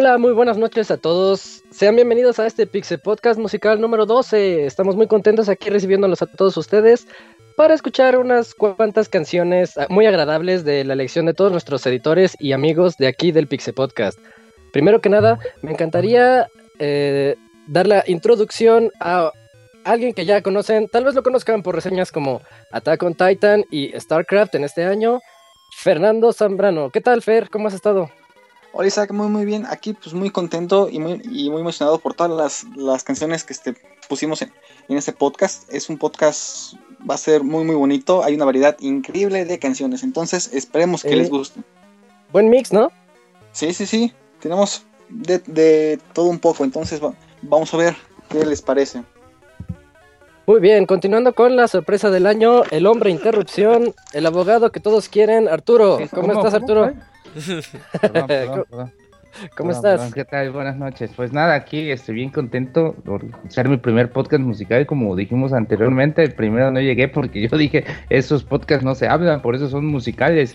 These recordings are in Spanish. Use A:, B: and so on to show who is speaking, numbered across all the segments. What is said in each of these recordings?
A: Hola, muy buenas noches a todos. Sean bienvenidos a este Pixel Podcast musical número 12. Estamos muy contentos aquí recibiéndolos a todos ustedes para escuchar unas cuantas canciones muy agradables de la elección de todos nuestros editores y amigos de aquí del Pixel Podcast. Primero que nada, me encantaría eh, dar la introducción a alguien que ya conocen, tal vez lo conozcan por reseñas como Attack on Titan y StarCraft en este año, Fernando Zambrano. ¿Qué tal, Fer? ¿Cómo has estado?
B: Hola Isaac, muy muy bien. Aquí pues muy contento y muy, y muy emocionado por todas las, las canciones que este, pusimos en, en este podcast. Es un podcast, va a ser muy muy bonito. Hay una variedad increíble de canciones. Entonces esperemos que les guste.
A: Buen mix, ¿no?
B: Sí, sí, sí. Tenemos de, de todo un poco. Entonces vamos a ver qué les parece.
A: Muy bien, continuando con la sorpresa del año, el hombre interrupción, el abogado que todos quieren, Arturo. ¿Cómo, estás, Arturo? ¿Cómo estás?
C: ¿Qué tal? Buenas noches. Pues nada, aquí estoy bien contento por ser mi primer podcast musical, como dijimos anteriormente. El primero no llegué porque yo dije, esos podcasts no se hablan, por eso son musicales.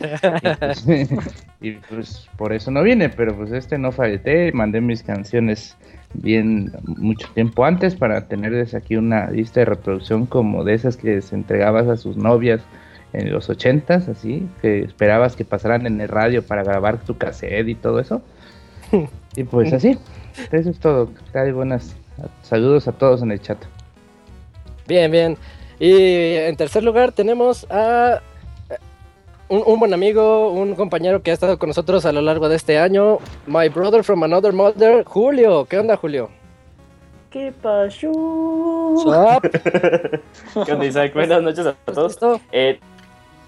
C: y, pues, pues, por eso no vine, pero pues este no falté, mandé mis canciones bien mucho tiempo antes para tenerles aquí una lista de reproducción como de esas que se entregabas a sus novias en los ochentas, así, que esperabas que pasaran en el radio para grabar tu cassette y todo eso. y pues así, eso es todo. buenas saludos a todos en el chat.
A: Bien, bien. Y en tercer lugar tenemos a un, un, buen amigo, un compañero que ha estado con nosotros a lo largo de este año, my brother from another mother, Julio. ¿Qué onda, Julio?
D: ¿Qué pasó? ¿Qué onda, Isaac? Buenas noches a todos. Eh,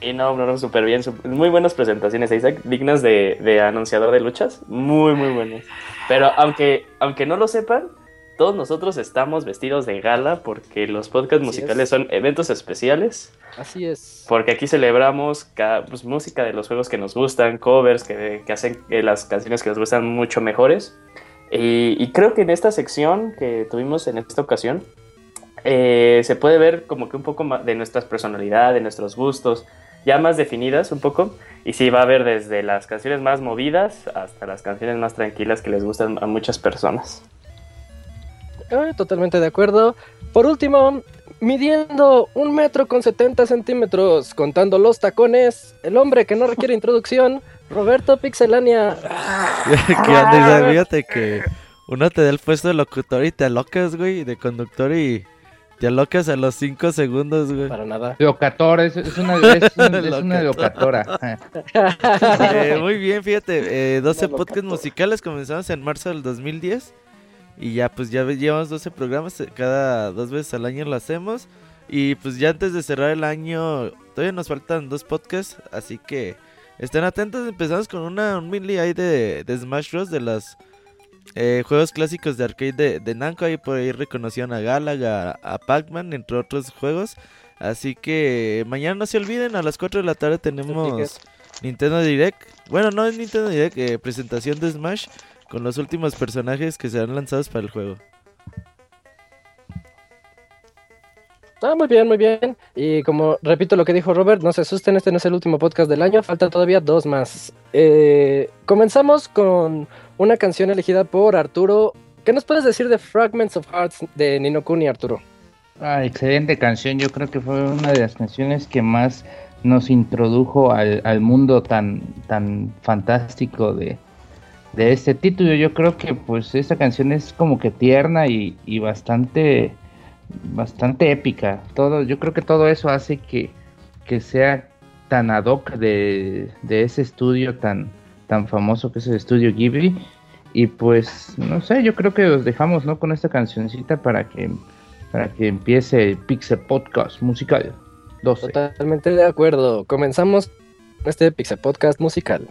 D: y no, no, súper bien. muy buenas presentaciones, Isaac. Dignas de, de, anunciador de luchas. Muy, muy buenas. Pero aunque, aunque no lo sepan, todos nosotros estamos vestidos de gala porque los podcasts musicales son eventos especiales.
A: Así es.
D: Porque aquí celebramos pues, música de los juegos que nos gustan, covers que, que hacen que las canciones que nos gustan mucho mejores. Y, y, creo que en esta sección que tuvimos en esta ocasión, eh, se puede ver como que un poco de nuestras personalidades, de nuestros gustos, ya más definidas un poco. Y sí, va a haber desde las canciones más movidas hasta las canciones más tranquilas que les gustan a muchas personas.
A: totalmente de acuerdo. Por último, midiendo un metro con 70 centímetros, contando los tacones, el hombre que no requiere introducción, Roberto Pixelania.
E: ¿Qué onda? Fíjate que uno te da el puesto de locutor y te alocas, güey, de conductor y te alocas a los 5 segundos, güey.
A: Para nada.
C: Locatora, es, es, una, es, una locatora.
E: eh, muy bien, fíjate. Eh, 12 podcasts musicales comenzamos en marzo del 2010. Y ya, pues ya llevamos 12 programas. Eh, cada dos veces al año lo hacemos. Y pues ya antes de cerrar el año, todavía nos faltan dos podcasts. Así que estén atentos. Empezamos con una, un mini ahí de, de Smash Bros. de las eh, juegos clásicos de arcade de, de Namco. Ahí por ahí reconocieron a Galaga, a, Pac-Man, entre otros juegos. Así que mañana no se olviden, a las 4 de la tarde tenemos Nintendo Direct. Bueno, no es Nintendo Direct, eh, presentación de Smash con los últimos personajes que serán lanzados para el juego.
A: Ah, muy bien, muy bien. Y como repito lo que dijo Robert, no se asusten, este no es el último podcast del año, faltan todavía dos más. Eh, comenzamos con una canción elegida por Arturo. ¿Qué nos puedes decir de Fragments of Hearts de Nino Kuni, Arturo?
C: Ah, excelente canción, yo creo que fue una de las canciones que más nos introdujo al, al mundo tan, tan fantástico de, de este título. Yo creo que pues esta canción es como que tierna y, y bastante bastante épica. Todo, yo creo que todo eso hace que, que sea tan ad hoc de, de, ese estudio tan, tan famoso que es el estudio Ghibli. Y pues, no sé, yo creo que los dejamos ¿no? con esta cancioncita para que, para que empiece el Pixel Podcast musical. 12.
A: Totalmente de acuerdo. Comenzamos este Pixel Podcast musical.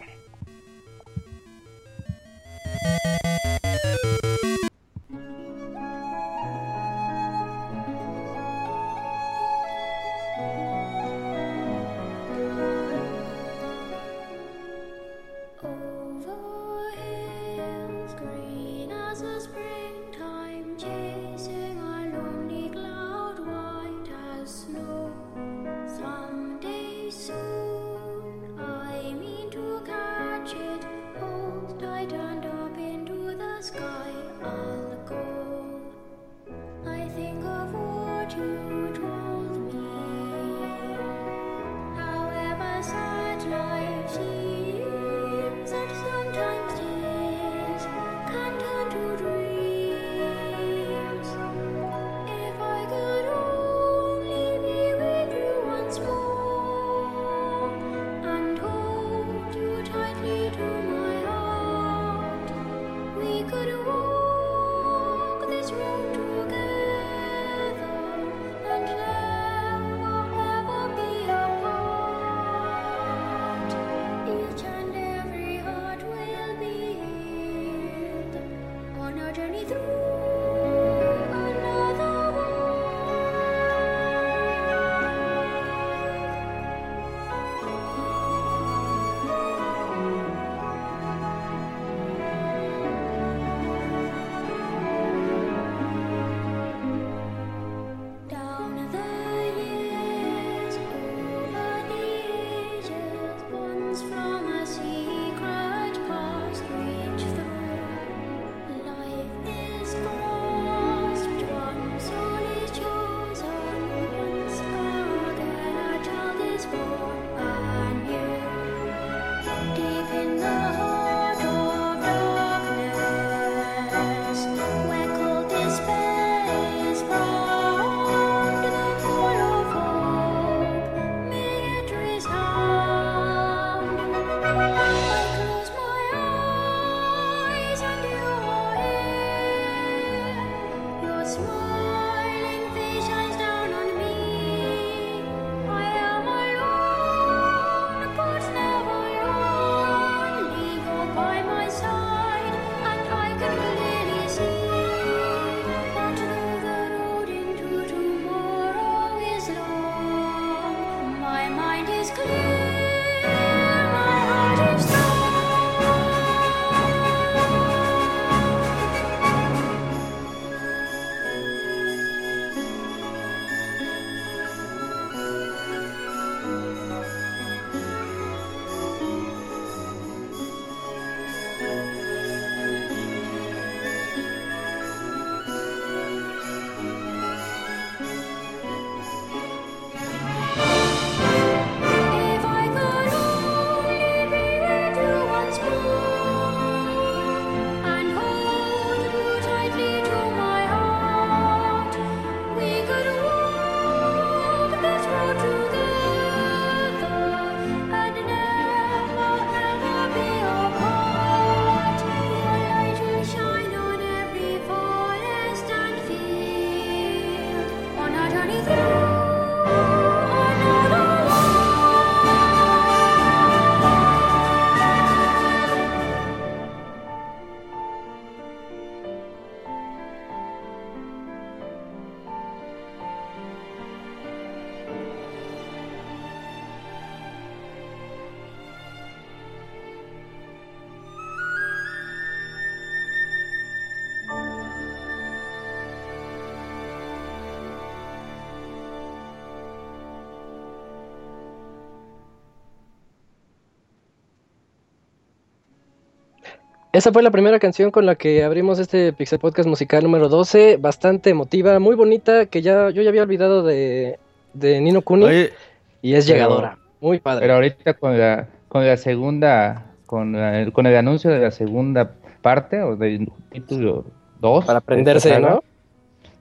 A: Esa fue la primera canción con la que abrimos este Pixel Podcast musical número 12, bastante emotiva, muy bonita, que ya yo ya había olvidado de, de Nino Kuni
E: Oye,
A: y es
C: pero-
A: llegadora, muy padre.
C: Pero ahorita con la, con la segunda, con, la- con el anuncio de la segunda parte o del título 2.
A: Para aprenderse, ¿no?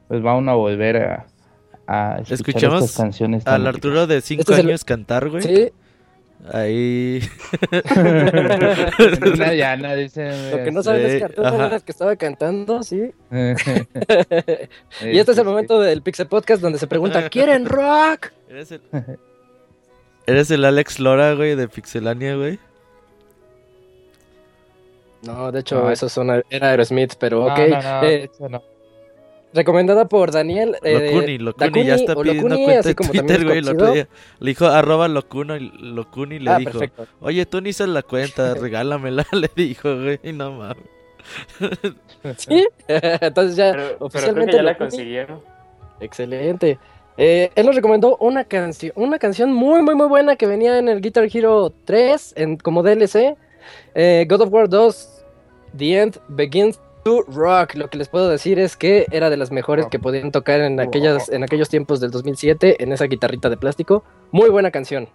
C: Pues vamos a volver a, a escuchar
E: Escuchamos
C: estas canciones.
E: al Arturo de 5
A: Este el-
E: años cantar, güey.
A: Sí,
E: Ahí.
C: Una llana, dice.
A: lo que no saben es
E: Sí,
A: que Arturo el que estaba cantando, sí. Y este es el momento del Pixel Podcast donde se pregunta, ¿quieren rock?
E: Eres el... Eres el Alex Lora, güey, de Pixelania, güey.
A: No, de hecho,
C: No,
A: eso son, era Aerosmith, pero
C: No,
A: ok.
C: no, no,
A: Eh,
C: eso no.
A: Recomendada por Daniel. eh,
E: Locuni, Locuni,
A: Dakuni
E: ya está pidiendo
A: Locuni,
E: cuenta de Twitter, güey, el otro
A: conocido.
E: día. Le dijo arroba Locuna, y Locuni le
A: Ah,
E: dijo,
A: perfecto.
E: oye, tú ni hice la cuenta, regálamela, le dijo, güey, y no mames.
A: Sí, entonces ya
D: Pero, pero creo que
A: oficialmente
D: ya la consiguieron.
A: Excelente. Eh, él nos recomendó una canción, una canción muy muy muy buena que venía en el Guitar Hero 3 en, como DLC. Eh, God of War 2, The End Begins to Rock. Lo que les puedo decir es que era de las mejores que podían tocar en aquellas, en aquellos tiempos del 2007 en esa guitarrita de plástico. Muy buena canción.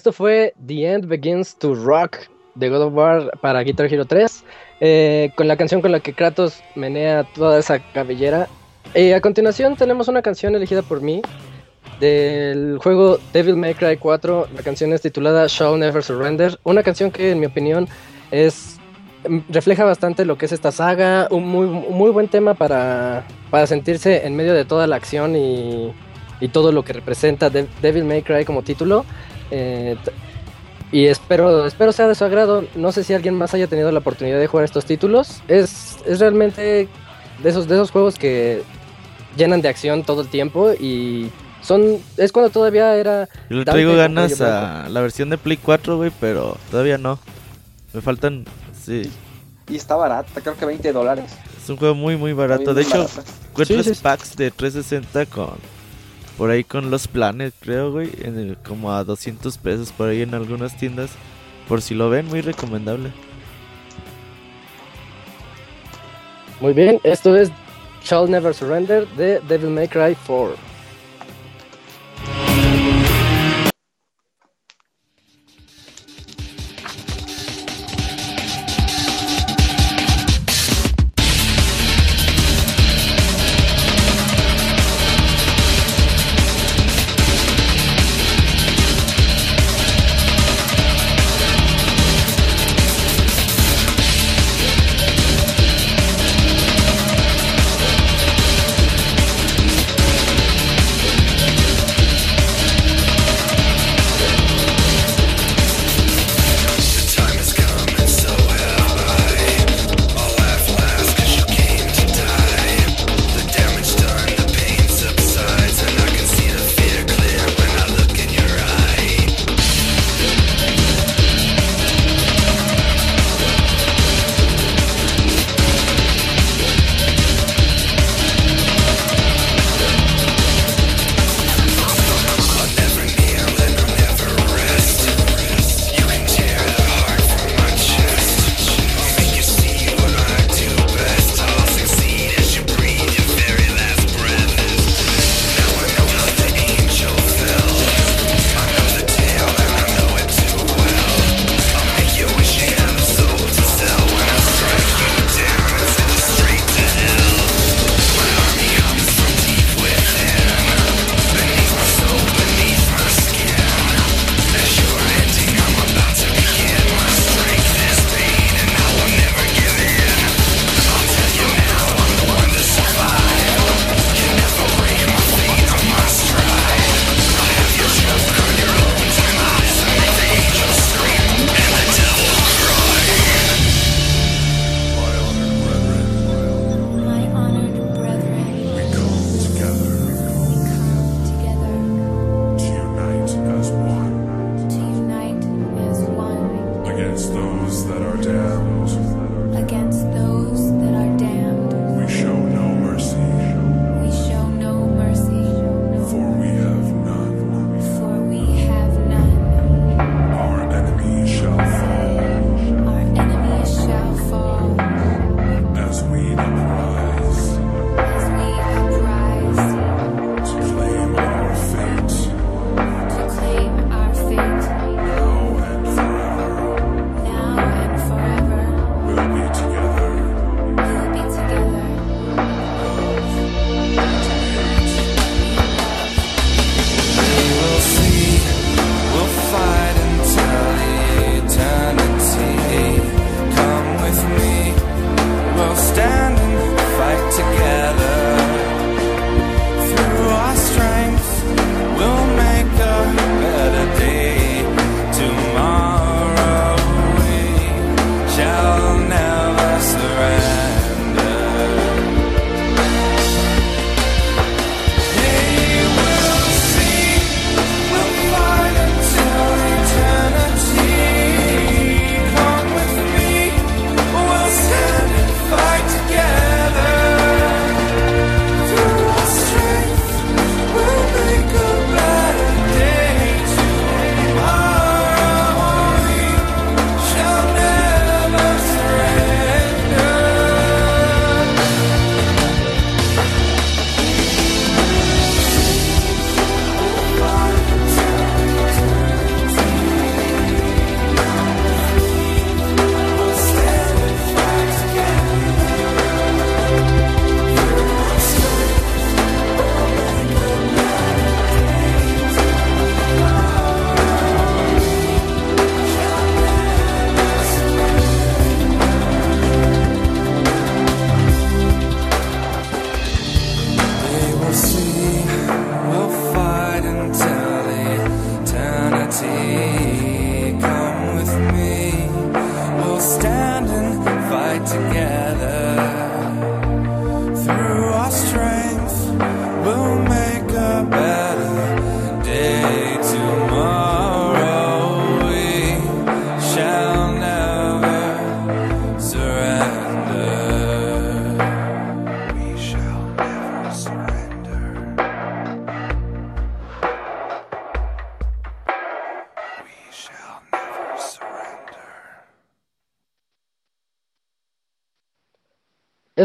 A: Esto fue The End Begins to Rock de God of War para Guitar Hero 3, eh, con la canción con la que Kratos menea toda esa cabellera. Y a continuación tenemos una canción elegida por mí del juego Devil May Cry 4. La canción es titulada Shall Never Surrender. Una canción que en mi opinión es refleja bastante lo que es esta saga, un muy, muy buen tema para, para sentirse en medio de toda la acción y todo lo que representa Devil May Cry como título. Eh, y espero, espero sea de su agrado. No sé si alguien más haya tenido la oportunidad de jugar estos títulos. Es, es realmente de esos, de esos juegos que llenan de acción todo el tiempo y son es cuando todavía era
E: yo le traigo ganas a la versión de Play 4 güey pero todavía no. Me faltan sí.
B: Y está barata creo que 20 dólares.
E: Es un juego muy muy barato. De hecho encuentras packs de 360 con por ahí con los planes creo güey como a 200 pesos por ahí en algunas tiendas por si lo ven muy recomendable.
A: Muy bien esto es Shall Never Surrender de Devil May Cry 4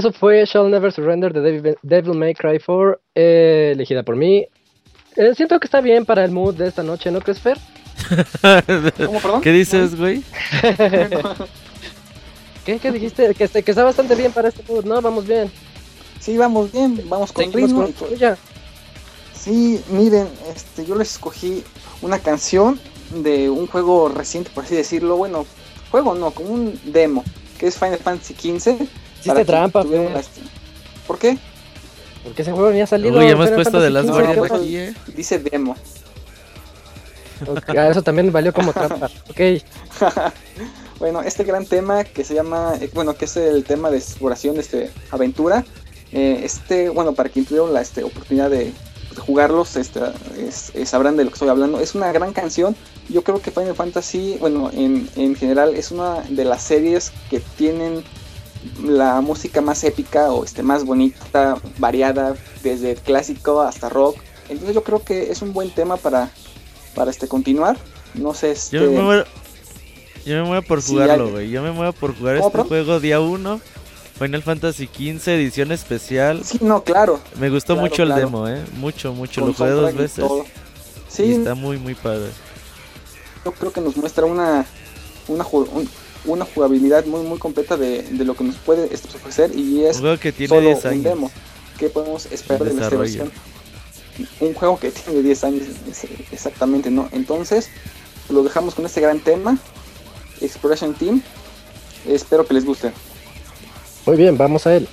A: Eso fue Shall Never Surrender de Devil, Devil May Cry 4, eh, elegida por mí. Eh, siento que está bien para el mood de esta noche, ¿no crees, Fer?
B: ¿Cómo, perdón?
E: ¿Qué dices, güey?
A: ¿Qué, qué dijiste? Que, este- que está bastante bien para este mood, ¿no? Vamos bien.
B: Sí, vamos bien, vamos con ritmo.
A: con.
B: Sí, miren, este, yo les escogí una canción de un juego reciente, por así decirlo. Bueno, juego no, como un demo, que es Final Fantasy XV.
A: Hiciste trampa,
B: la- ¿Por qué?
A: Porque ese juego ni ha salido.
E: Uy, hemos puesto de las guardias
A: ¿qué
E: aquí, eh.
B: Dice demo.
A: pasa? Ok, ah, eso también valió como trampa. Ok.
B: Bueno, este gran tema que se llama, eh, bueno, que es el tema de exploración de este aventura. eh, este, bueno, para quien tuvieron la este, oportunidad de, de jugarlos, este, es- eh, sabrán de lo que estoy hablando. Es una gran canción. Yo creo que Final Fantasy, bueno, en, en general es una de las series que tienen la música más épica o este más bonita, variada, desde el clásico hasta rock. Entonces yo creo que es un buen tema para, para este continuar. No sé, este,
E: Yo me muero. Yo me muero por
B: Sí,
E: jugarlo,
B: ya-
E: güey. Yo me muero por jugar
B: ¿Cómo,
E: este juego día 1. Final Fantasy XV, edición especial.
B: Sí, no, claro.
E: Me gustó
B: Claro,
E: mucho el
B: claro.
E: demo, eh. Mucho, mucho.
B: con
E: Lo jugué dos veces.
B: todo.
E: Y
B: Sí,
E: está muy, muy padre.
B: yo creo que nos muestra una una, un- una jugabilidad muy muy completa de, de lo que nos puede ofrecer y es
E: Un que tiene
B: solo
E: 10
B: un demo. ¿Qué podemos esperar de esta
E: Desarrollo.
B: versión? Un juego que tiene 10 años, exactamente, ¿no? Entonces, lo dejamos con este gran tema, Exploration Team. Espero que les guste.
A: Muy bien, vamos a él.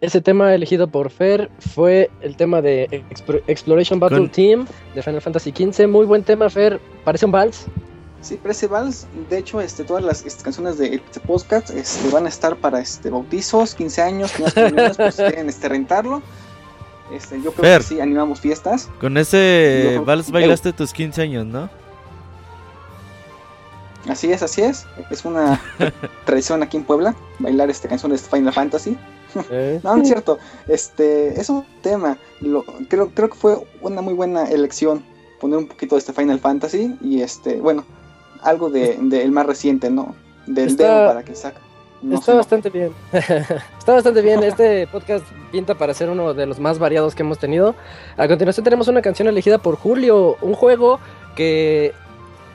A: Ese tema elegido por Fer fue el tema de Exploration Battle Team de Final Fantasy XV. Muy buen tema, Fer. Parece un vals.
B: Sí, parece vals. De hecho, este, todas las este, canciones de este podcast este, van a estar para este, bautizos, 15 años, 15 años, pues quieren este, rentarlo. Este, yo creo que sí, animamos fiestas.
E: Con ese vals bailaste tus 15 años, ¿no?
B: Así es, así es. Es una tradición aquí en Puebla, bailar esta canción de Final Fantasy. Eh. no, no es cierto. Este, es un tema. Lo, creo, creo que fue una muy buena elección poner un poquito de este Final Fantasy y este, bueno, algo de, el más reciente, ¿no? Del Está... para que saca.
A: está bastante bien. está bastante bien. Este podcast pinta para ser uno de los más variados que hemos tenido. A continuación tenemos una canción elegida por Julio, un juego que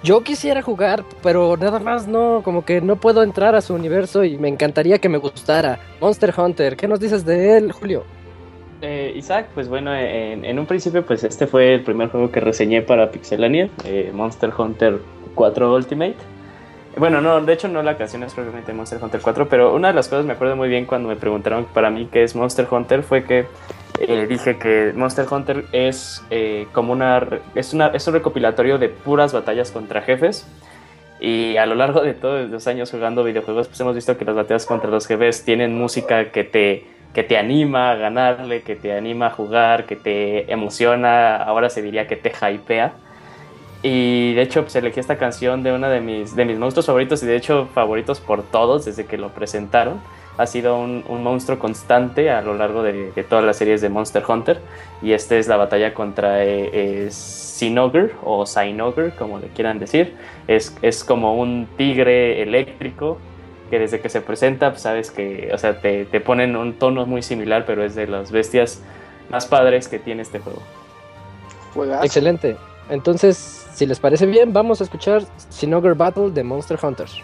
A: yo quisiera jugar, pero nada más no, como que no puedo entrar a su universo y me encantaría que me gustara. Monster Hunter, ¿qué nos dices de él, Julio?
D: Eh, Isaac, pues bueno, en, un principio pues este fue el primer juego que reseñé para Pixelania, eh, Monster Hunter 4 Ultimate. Bueno, no, de hecho no la canción es propiamente Monster Hunter 4, pero una de las cosas me acuerdo muy bien cuando me preguntaron para mí qué es Monster Hunter fue que eh, dije que Monster Hunter es eh, como una es, una es un recopilatorio de puras batallas contra jefes. Y a lo largo de todos los años jugando videojuegos, pues hemos visto que las batallas contra los jefes tienen música que te, que te anima a ganarle, que te anima a jugar, que te emociona, ahora se diría que te hypea. Y de hecho, pues elegí esta canción de uno de mis, de mis monstruos favoritos y de hecho favoritos por todos desde que lo presentaron ha sido un, monstruo constante a lo largo de, todas las series de Monster Hunter. Y esta es la batalla contra eh, Sinogre o Sinogre, como le quieran decir. Es, es, como un tigre eléctrico que desde que se presenta, pues, sabes que, o sea, te, te ponen un tono muy similar, pero es de las bestias más padres que tiene este juego.
A: Excelente. Entonces, si les parece bien, vamos a escuchar Sinogre Battle de Monster Hunters.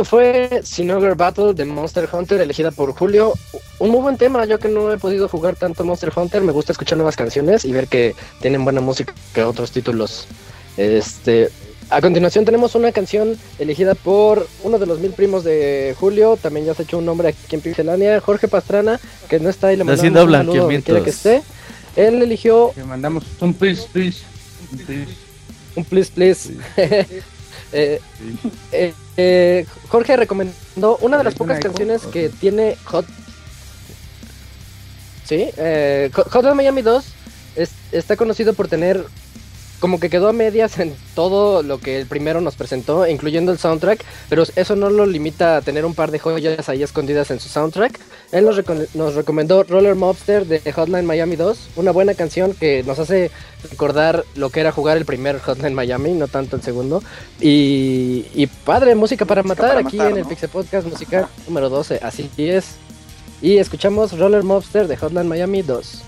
A: Eso fue Sinogre Battle de Monster Hunter, elegida por Julio. Un muy buen tema, yo que no he podido jugar tanto Monster Hunter, me gusta escuchar nuevas canciones y ver que tienen buena música que otros títulos. Este, a continuación tenemos una canción elegida por uno de los mil primos de Julio, también ya se ha hecho un nombre aquí en Pixelania, Jorge Pastrana, que no está ahí, le mandamos
E: Haciendo
A: un saludo donde quiera que esté. Él eligió
C: Le mandamos un please, please. un please.
A: un please please. Eh, eh, eh, Jorge recomendó una de las
C: ¿Es
A: pocas canciones que tiene Hot. Sí, eh, Hot- Miami 2 es- está conocido por tener como que quedó a medias en todo lo que el primero nos presentó, incluyendo el soundtrack, pero eso no lo limita a tener un par de joyas ahí escondidas en su soundtrack. Él nos, reco- nos recomendó Roller Mobster de Hotline Miami 2, una buena canción que nos hace recordar lo que era jugar el primer Hotline Miami, no tanto el segundo. Y, y padre, música para
B: Música
A: matar
B: para
A: aquí
B: matar,
A: en el. Pixel Podcast musical número 12, así es. Y escuchamos Roller Mobster de Hotline Miami 2.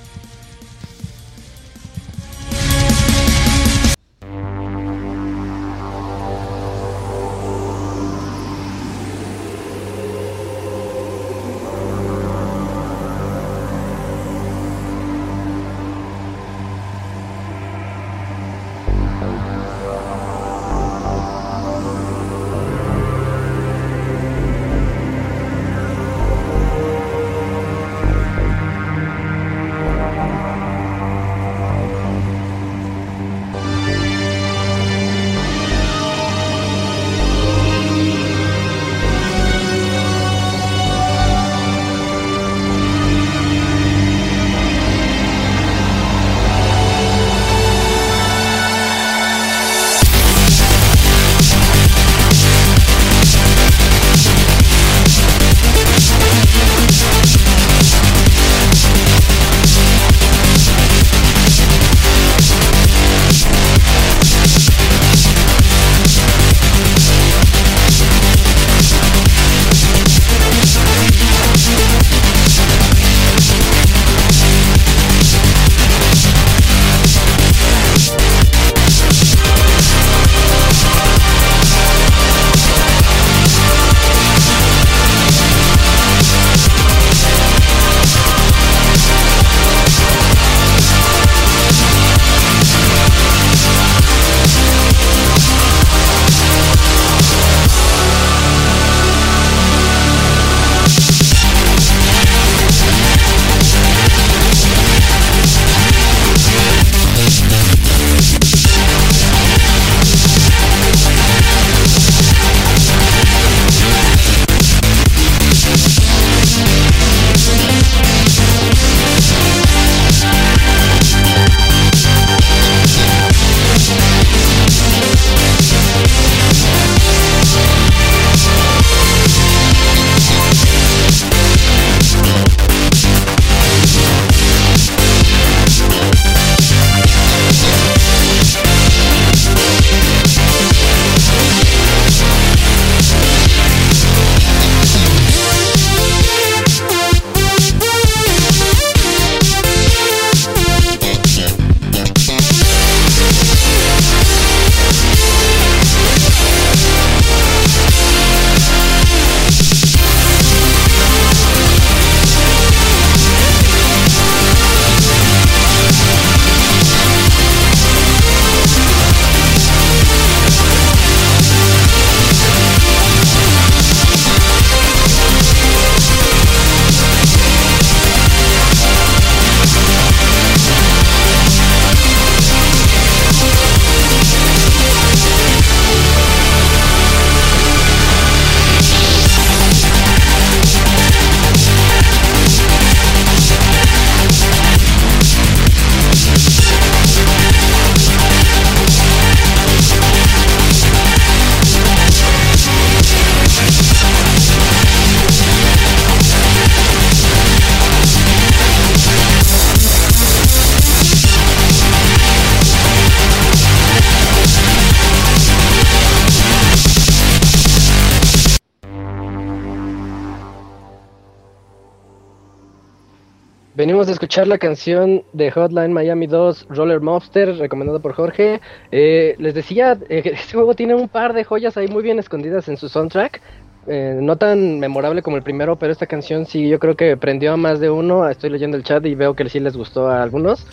A: Escuchar la canción de Hotline Miami 2, Roller Mobster, recomendado por Jorge. Eh, les decía eh, que este juego tiene un par de joyas ahí muy bien escondidas en su soundtrack. eh, no tan memorable como el primero, pero esta canción sí, yo creo que prendió a más de uno. Estoy leyendo el chat y veo que sí les gustó a algunos.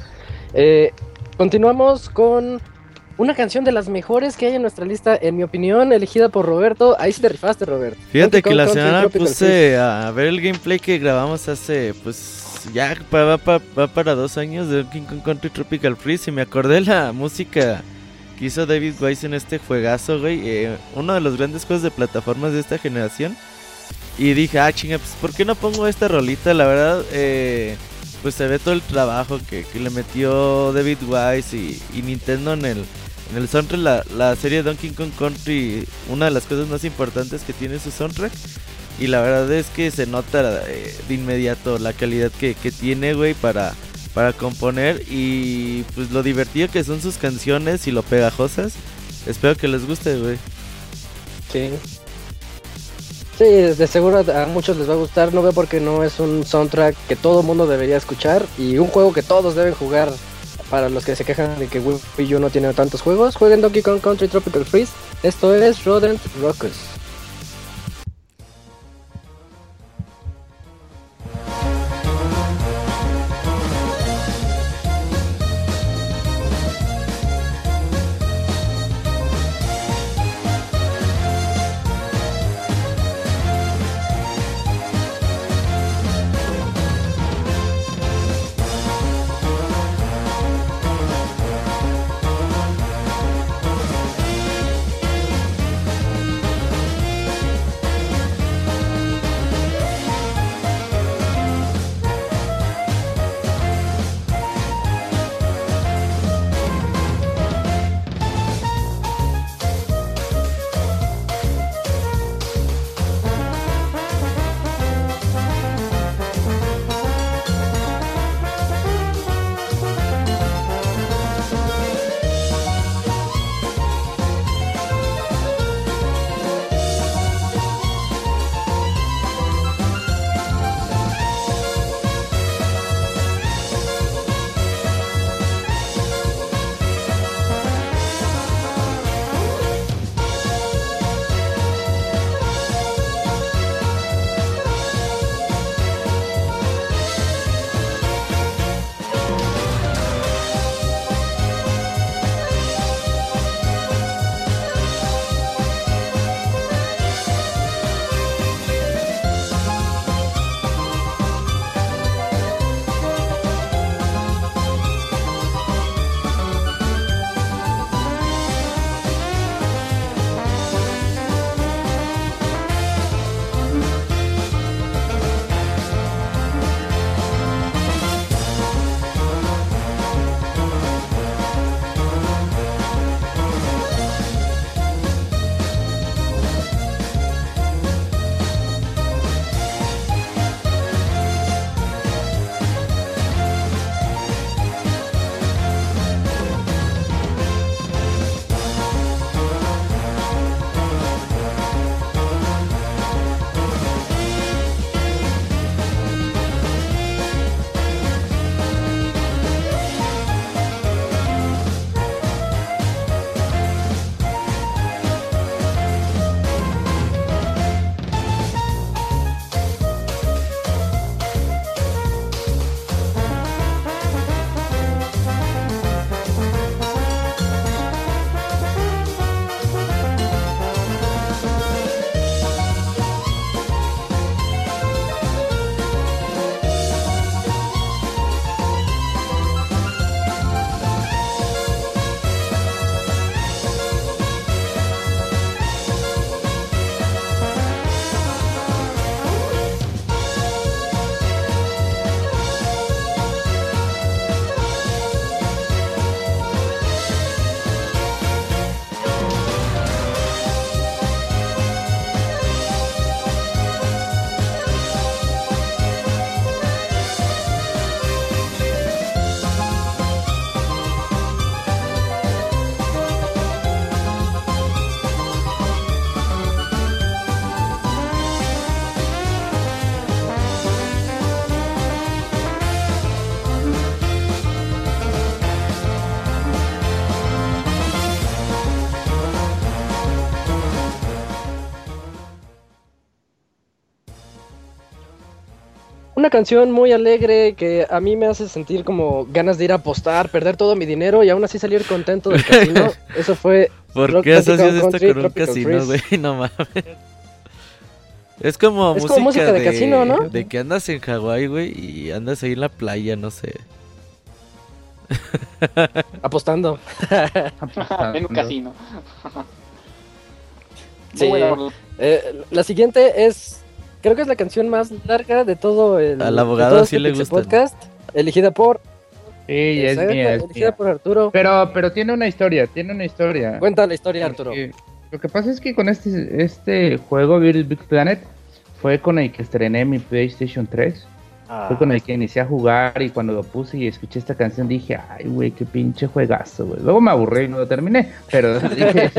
A: Eh, continuamos con una canción de las mejores que hay en nuestra lista, en mi opinión, elegida por Roberto. Ahí sí te rifaste, Roberto.
E: Fíjate que la semana puse a ver el gameplay que grabamos hace, pues, ya va, para dos años de King Kong Country Tropical Freeze y me acordé la música que hizo David Weiss en este juegazo, güey. Eh, uno de los grandes juegos de plataformas de esta generación. Y dije, ah, chinga, pues, ¿por qué no pongo esta rolita? La verdad, eh, pues se ve todo el trabajo que, le metió David Wise y, Nintendo en el, en el soundtrack. La, la serie Donkey Kong Country, una de las cosas más importantes que tiene su soundtrack. Y la verdad es que se nota eh, de inmediato la calidad que, tiene, güey, para, para componer. Y pues lo divertido que son sus canciones y lo pegajosas. Espero que les guste, güey.
A: Sí. Sí, de seguro a muchos les va a gustar. No veo porque no es un soundtrack que todo mundo debería escuchar. Y un juego que todos deben jugar. Para los que se quejan de que Wii U no tiene tantos juegos, jueguen Donkey Kong Country Tropical Freeze. Esto es Rodent Rockers. Una canción muy alegre que a mí me hace sentir como ganas de ir a apostar, perder todo mi dinero y aún así salir contento del casino. Eso fue.
E: ¿Por
A: Rock
E: qué asocias esto con un
A: Tropical
E: casino, güey? No mames. Es como,
A: Es
E: música,
A: como música de
E: de,
A: casino, ¿no?
E: De que andas en Hawái, güey, y andas ahí en la playa, no sé.
A: Apostando.
B: en un casino.
A: Sí. Eh, la siguiente es. Creo que es la canción más larga de todo el.
E: Al abogado
A: todo
E: sí
A: este
E: le gustan.
A: Podcast. Elegida por.
C: Sí, es mía, es
A: elegida
C: mía.
A: por Arturo.
C: Pero, pero tiene una historia, tiene una historia.
A: Cuenta la historia, Arturo.
C: Porque Lo que pasa es que con este, este juego, Little Big Planet, fue con el que estrené mi PlayStation 3.
A: Ah.
C: Fue con el que inicié a jugar y cuando lo puse y escuché esta canción dije, ay, güey, qué pinche juegazo, güey. Luego me aburrí y no lo terminé, pero dije,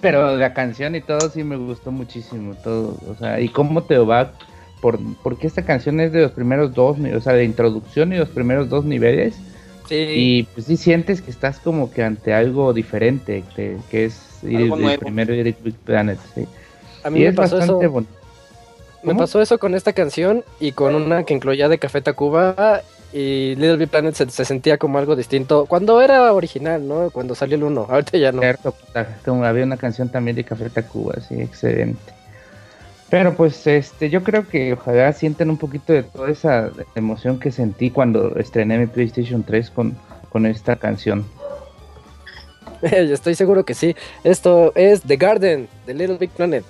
C: pero la canción y todo sí me gustó muchísimo, todo, o sea, y cómo te va, por, porque esta canción es de los primeros dos, o sea, de introducción y los primeros dos niveles,
A: Sí.
C: y pues sí sientes que estás como que ante algo diferente, que, que es ir el primero Little Big Planet, sí.
A: a mí
C: y
A: me
C: es
A: pasó
C: bastante
A: eso.
C: bonito.
A: Me pasó eso con esta canción y con una que incluía de Café Tacuba y Little Big Planet se, se sentía como algo distinto cuando era original, ¿no? Cuando salió el 1, ahorita ya no.
C: Cierto, como había una canción también de Café Tacuba, sí, excelente. Pero pues este, yo creo que ojalá sientan un poquito de toda esa emoción que sentí cuando estrené mi PlayStation 3 con, con esta canción.
A: Estoy seguro que sí. Esto es The Garden de Little Big Planet.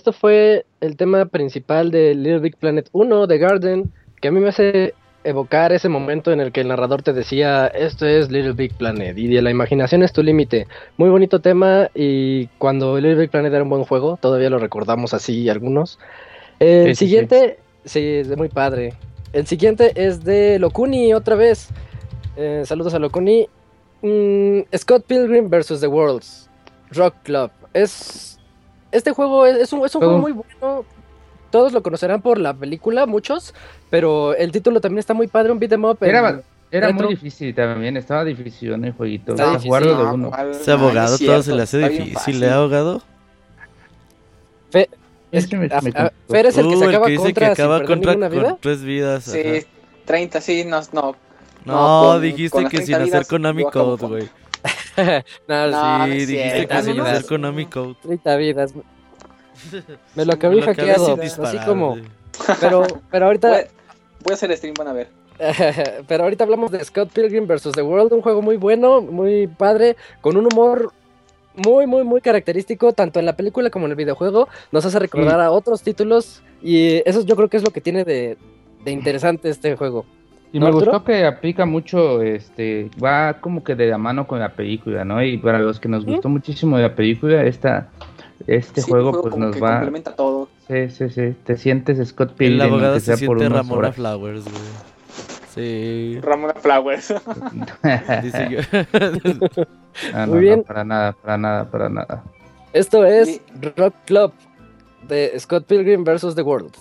A: Esto fue el tema principal de Little Big Planet 1 de Garden, que a mí me hace evocar ese momento en el que el narrador te decía, esto es Little Big Planet y la imaginación es tu límite. Muy bonito tema y cuando Little Big Planet era un buen juego, todavía lo recordamos así algunos. El
C: Sí, sí,
A: siguiente, sí, es muy padre. El siguiente es de Locuni otra vez. Eh, saludos a Locuni. Mm, Scott Pilgrim vs. The Worlds. Rock Club. Es. Este juego es, es un, es un juego muy bueno. Todos lo conocerán por la película, muchos. Pero el título también está muy padre, un beat 'em up.
C: Era, era
A: retro.
C: muy difícil también, estaba difícil en el jueguito.
A: Difícil.
C: jugarlo de
B: No,
C: uno.
E: Ese abogado
B: es
E: todo
B: cierto,
E: se le hace difícil. ¿eh, abogado?
A: Fe-
C: Es que me-
A: a-
C: me
A: a-. Fer es el que
E: Uh,
A: se acaba
E: dice
A: contra
E: que acaba contra
A: ninguna vida.
E: con tres vidas.
B: Sí,
E: ajá.
B: 30, sí, no, no.
E: No,
B: No, con-
E: dijiste
B: con
E: que
B: 30
E: sin hacer Konami Code,
B: con-
E: güey.
A: No,
B: No,
E: sí,
B: no
E: dijiste. Konami Code.
A: 30 vidas. Me lo acabé hackeado. Así como. Pero, pero ahorita.
B: Voy, voy a hacer stream, van a ver.
A: Pero ahorita hablamos de Scott Pilgrim vs. The World, un juego muy bueno, muy padre, con un humor muy, muy, muy característico, tanto en la película como en el videojuego. Nos hace recordar a otros títulos y eso yo creo que es lo que tiene de, de interesante este juego.
C: Y
A: ¿No,
C: me
A: Arturo?
C: gustó que aplica mucho, este, va como que de la mano con la película, ¿no? Y para los que nos
A: ¿Sí?
C: gustó muchísimo la película, esta, este
B: Sí, el
C: juego pues
B: como
C: nos
B: que
C: va,
B: complementa todo.
C: sí, sí, sí, te sientes Scott
E: El
C: Pilgrim,
E: abogado
C: aunque
E: se siente Ramona
C: horas.
E: Flowers, güey. Sí.
B: Ramona Flowers.
C: Ah, no,
A: Muy bien.
C: no, para nada, para nada, para nada.
A: Esto es. Rock Club de Scott Pilgrim vs. The World.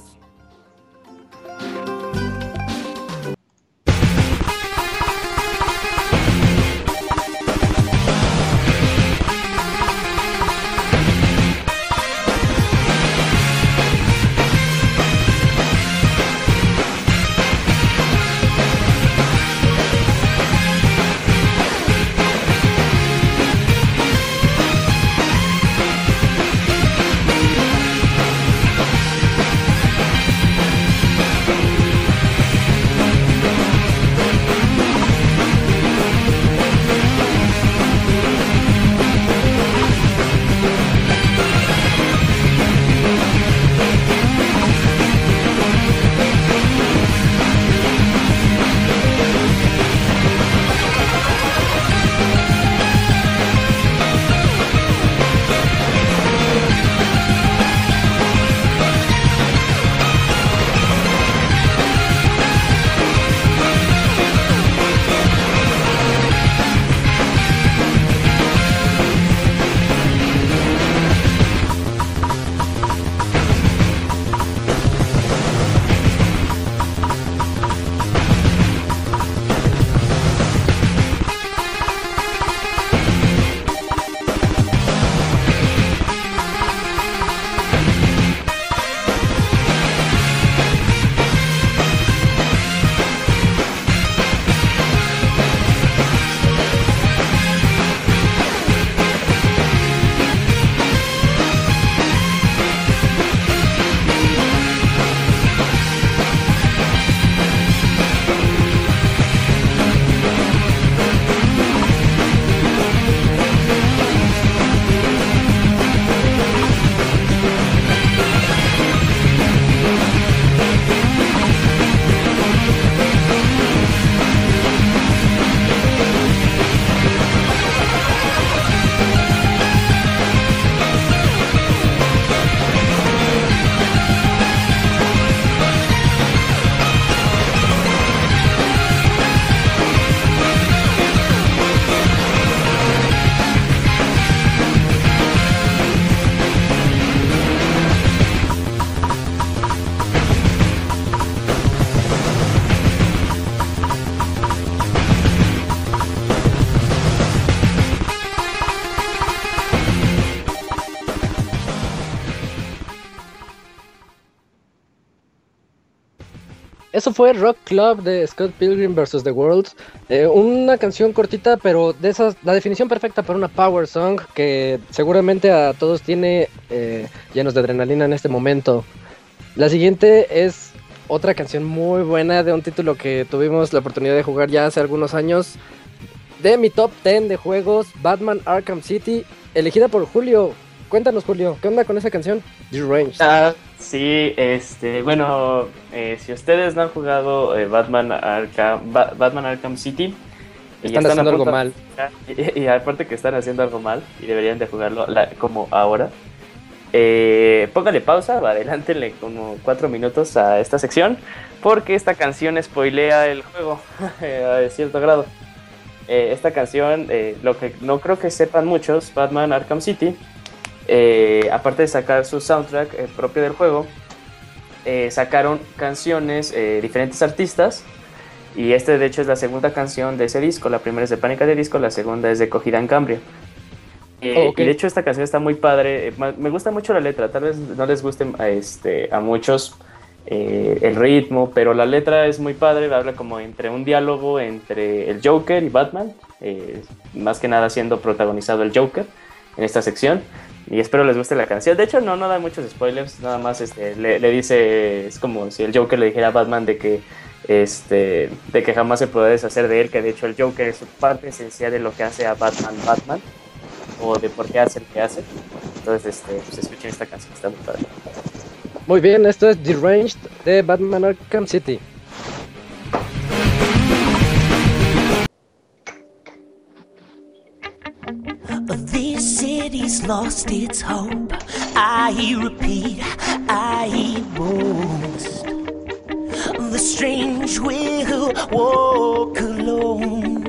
A: Fue Rock Club de Scott Pilgrim vs. The World. Eh, una canción cortita, pero de esas, la definición perfecta para una power song que seguramente a todos tiene eh, llenos de adrenalina en este momento. La siguiente es otra canción muy buena de un título que tuvimos la oportunidad de jugar ya hace algunos años. De mi top 10 de juegos, Batman Arkham City, elegida por Julio. Cuéntanos, Julio, ¿qué onda con esa canción? Deranged.
D: Ah, sí, este, bueno, eh, si ustedes no han jugado eh, Batman, Arkham, Ba- Batman Arkham City, y
A: Están haciendo algo mal.
D: Y, y aparte que están haciendo algo mal y deberían de jugarlo la- como ahora. Eh, póngale pausa, adelántenle como cuatro minutos a esta sección porque esta canción spoilea el juego eh, a cierto grado. Eh, esta canción, eh, lo que no creo que sepan muchos, Batman Arkham City, eh, aparte de sacar su soundtrack eh, propio del juego, eh, sacaron canciones, diferentes artistas, y este de hecho es la segunda canción de ese disco, la primera es de Pánica de Disco, la segunda es de Cogida en Cambria.
A: Oh.
D: Y de hecho esta canción está muy padre, me gusta mucho la letra, tal vez no les guste a, este, a muchos el ritmo, pero la letra es muy padre, habla como entre un diálogo entre el Joker y Batman, más que nada siendo protagonizado el Joker en esta sección. Y espero les guste la canción. De hecho, no, no da muchos spoilers, nada más este, le, dice, es como si el Joker le dijera a Batman de que, este, de que jamás se puede deshacer de él, que de hecho el Joker es parte esencial de lo que hace a Batman Batman, o de por qué hace lo que hace. Entonces, este, pues escuchen esta canción, está muy padre.
A: Muy bien, esto es Deranged de Batman Arkham City.
F: This city's lost its hope. I repeat, I boast. The strange will walk alone.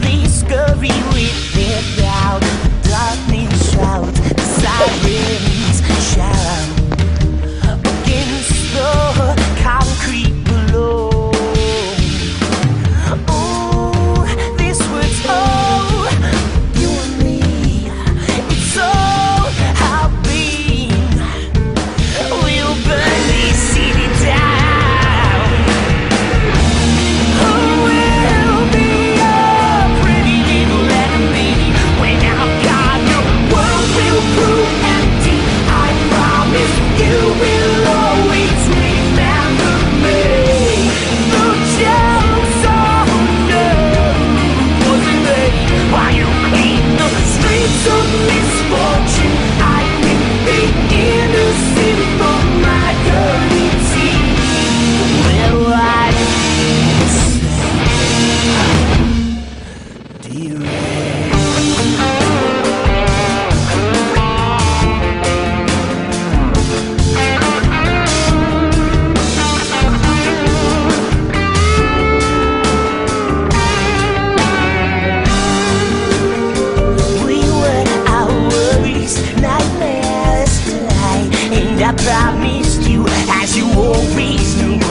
F: They scurry with their doubt. The darkness shrouds, the sirens shout I promised you, as you always knew,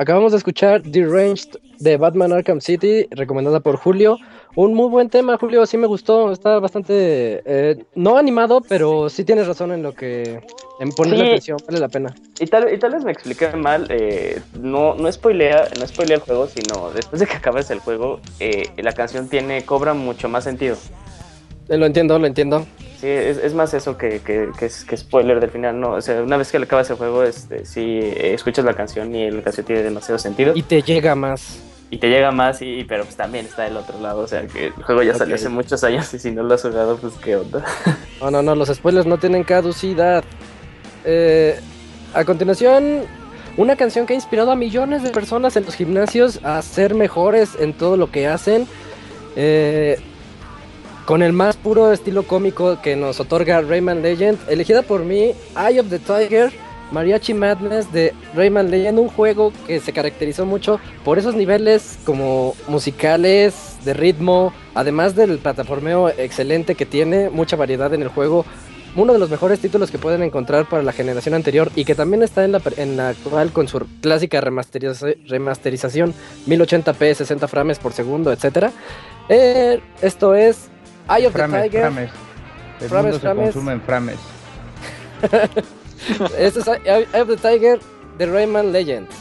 A: acabamos de escuchar Deranged de Batman Arkham City, recomendada por Julio. Un muy buen tema, Julio, sí me gustó, está bastante, eh, no animado, pero sí tienes razón en lo que, en ponerle
D: Sí.
A: atención, vale la pena.
D: Y tal, y tal vez me expliqué mal, eh, no, no, spoilea, no spoilea el juego, sino después de que acabes el juego, eh, la canción tiene, cobra mucho más sentido.
A: Lo entiendo, lo entiendo.
D: Sí, es, es más eso que, que, que, es- que spoiler del final, ¿no? O sea, una vez que le acabas el juego, este, sí eh, escuchas la canción y la canción tiene demasiado sentido.
A: Y te llega más.
D: Y te llega más, y, pero pues también está del otro lado. O sea, que el juego ya salió hace muchos años y si no lo has jugado, pues qué onda.
A: No, no, no, los spoilers no tienen caducidad. Eh, a continuación, una canción que ha inspirado a millones de personas en los gimnasios a ser mejores en todo lo que hacen. eh, con el más puro estilo cómico que nos otorga Rayman Legend, elegida por mí, Eye of the Tiger, Mariachi Madness de Rayman Legend, un juego que se caracterizó mucho por esos niveles como musicales, de ritmo, además del plataformeo excelente que tiene, mucha variedad en el juego, uno de los mejores títulos que pueden encontrar para la generación anterior y que también está en la, en actual con su clásica remasteriza- remasterización 1080p, 60 frames por segundo, etcétera. Eh, esto es Eye of
C: Frames,
A: the Tiger.
C: frames. El
A: Frames,
C: mundo se
A: frames.
C: consume en frames.
A: Este es Eye Eye of the Tiger de Rayman Legends.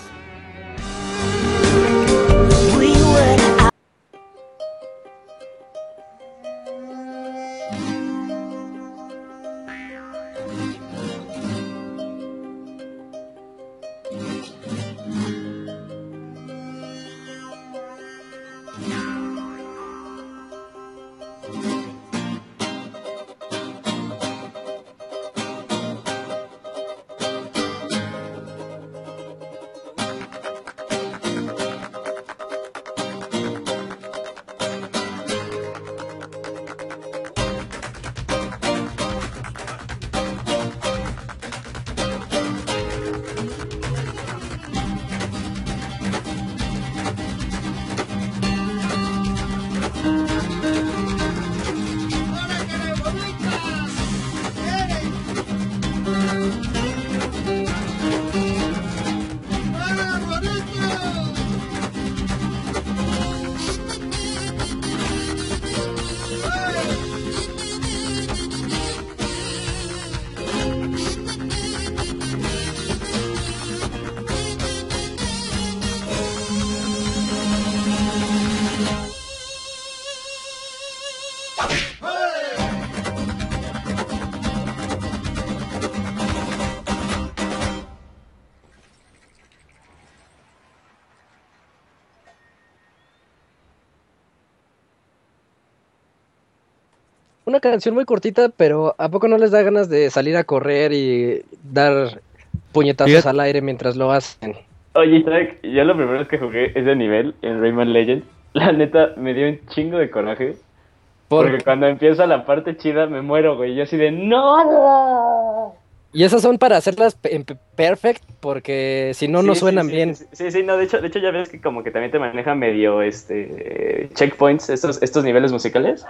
A: Una canción muy cortita, pero ¿a poco no les da ganas de salir a correr y dar puñetazos
E: Fíjate-
A: al aire mientras lo hacen?
D: Oye, Isaac, yo la primera vez que jugué ese nivel en Rayman Legends, la neta me dio un chingo de coraje.
A: Por-
D: Porque cuando empieza la parte chida me muero, güey. Yo así de ¡No!
A: Y esas son para hacerlas perfect, porque si no, no
D: Sí, sí,
A: suenan
D: sí,
A: bien.
D: Sí, sí, sí, no, de hecho, de hecho ya ves que como que también te maneja medio este eh, checkpoints, estos, estos niveles musicales.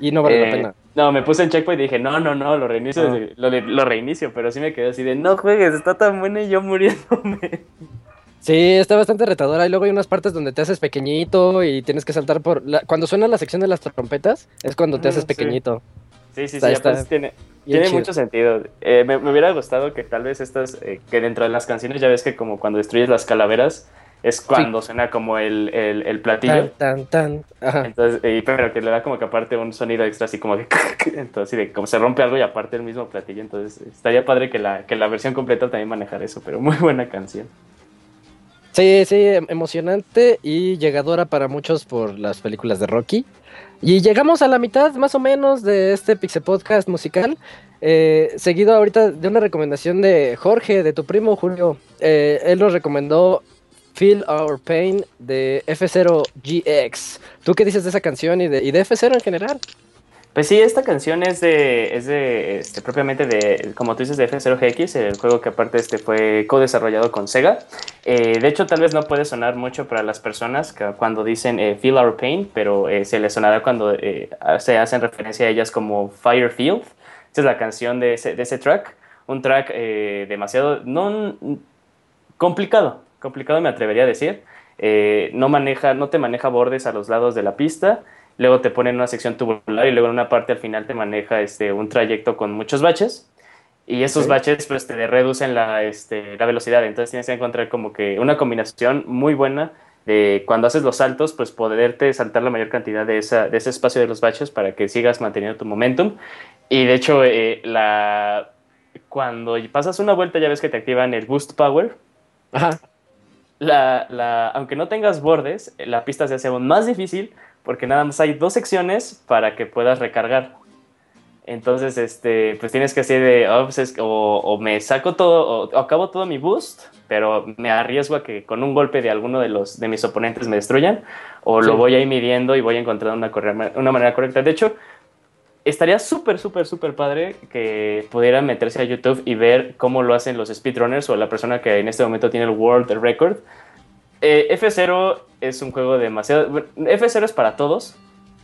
A: Y no vale la
D: Eh,
A: pena.
D: No, me puse en checkpoint y dije, no, no, no, lo reinicio,
A: Ah.
D: desde- lo, lo reinicio, pero sí me quedé así de, no juegues, está tan bueno y yo muriéndome.
A: Sí, está bastante retadora. Y luego hay unas partes donde te haces pequeñito y tienes que saltar por... la- Cuando suena la sección de las trompetas, es cuando te
D: Ah,
A: haces pequeñito.
D: Sí, sí,
A: Está-
D: sí,
A: está
D: tiene, tiene mucho sentido. Eh, me, me hubiera gustado que tal vez estas, eh, que dentro de las canciones ya ves que como cuando destruyes las calaveras es cuando suena como el, el, el platillo.
A: Tan, tan, tan. Ajá.
D: Entonces, eh, pero que le da como que aparte un sonido extra así como de entonces de como se rompe algo y aparte el mismo platillo, entonces estaría padre que la, que la versión completa también manejara eso, pero muy buena canción.
A: Sí, sí, em- emocionante y llegadora para muchos por las películas de Rocky. Y llegamos a la mitad más o menos de este Pixel Podcast musical. eh, seguido ahorita de una recomendación de Jorge, de tu primo Julio. Eh, él nos recomendó Feel Our Pain de F0GX. ¿Tú qué dices de esa canción y de, y de F0 en general?
D: Pues sí, esta canción es de, es de este, propiamente de, como tú dices, de F0GX, el juego que aparte este fue co-desarrollado con Sega. Eh, de hecho, tal vez no puede sonar mucho para las personas que cuando dicen eh, Feel Our Pain, pero eh, se les sonará cuando se hacen referencia a ellas como Firefield. Esta es la canción de ese, de ese track, un track demasiado, no complicado, complicado me atrevería a decir. Eh, no maneja, no te maneja bordes a los lados de la pista. Luego te pone en una sección tubular y luego en una parte al final te maneja este, un trayecto con muchos baches. Y esos baches pues te reducen la, este, la velocidad. Entonces tienes que encontrar como que una combinación muy buena de cuando haces los saltos, pues poderte saltar la mayor cantidad de, esa, de ese espacio de los baches para que sigas manteniendo tu momentum. Y de hecho, eh, la, cuando pasas una vuelta ya ves que te activan el Boost Power.
A: Ajá.
D: La, la- aunque no tengas bordes, eh, la pista se hace aún más difícil porque nada más hay dos secciones para que puedas recargar. Entonces, este, pues tienes que hacer de, oh, pues es- o, o me saco todo, o, acabo todo mi boost, pero me arriesgo a que con un golpe de alguno de los de mis oponentes me destruyan, o
A: Sí.
D: lo voy a ir midiendo y voy a encontrar una, corre- una manera correcta. De hecho, estaría súper, súper, súper padre que pudieran meterse a YouTube y ver cómo lo hacen los speedrunners o la persona que en este momento tiene el World Record. Eh, F0 es un juego demasiado... bueno, F0 es para todos,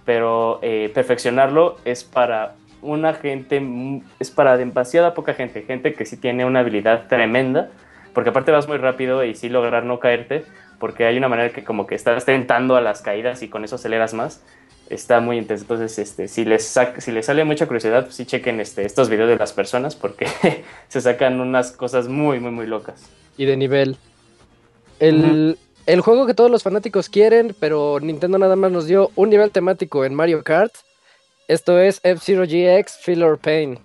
D: pero eh, perfeccionarlo es para una gente, es para demasiada poca gente, gente que sí tiene una habilidad tremenda, porque aparte vas muy rápido y sí lograr no caerte, porque hay una manera que como que estás tentando a las caídas y con eso aceleras más. Está muy intenso. Entonces, este, si, les si les sale mucha curiosidad, pues sí chequen este, estos videos de las personas porque se sacan unas cosas muy, muy, muy locas.
A: Y de nivel. El, el juego que todos los fanáticos quieren, pero Nintendo nada más nos dio un nivel temático en Mario Kart. Esto es F-Zero GX Feel or Pain.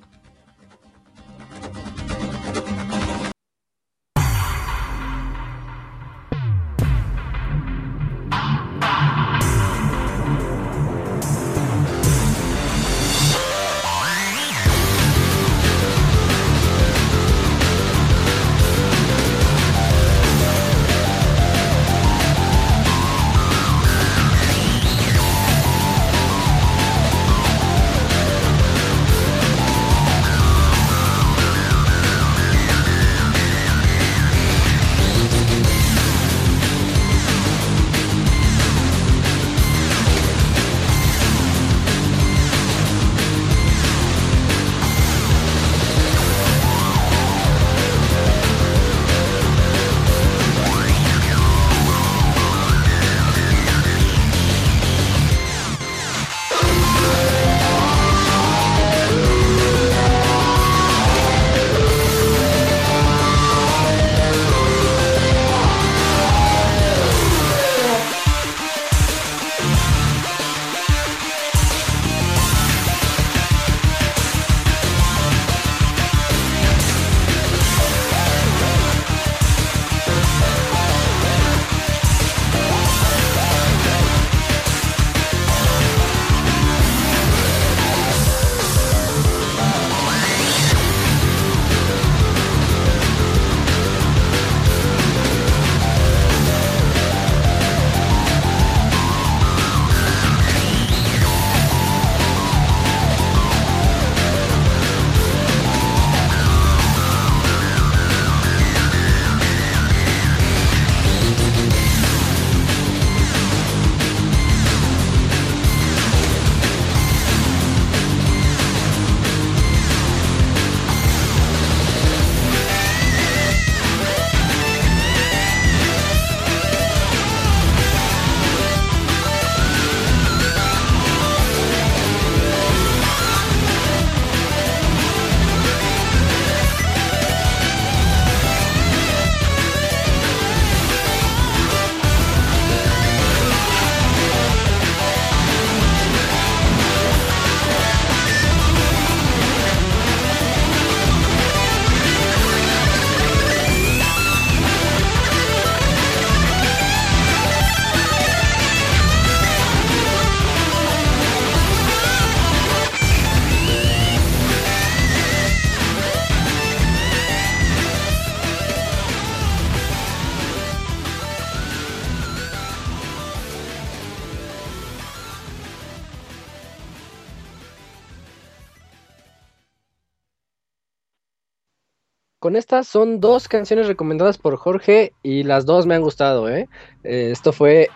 A: Son dos canciones recomendadas por Jorge y las dos me han gustado, ¿eh? Eh, esto fue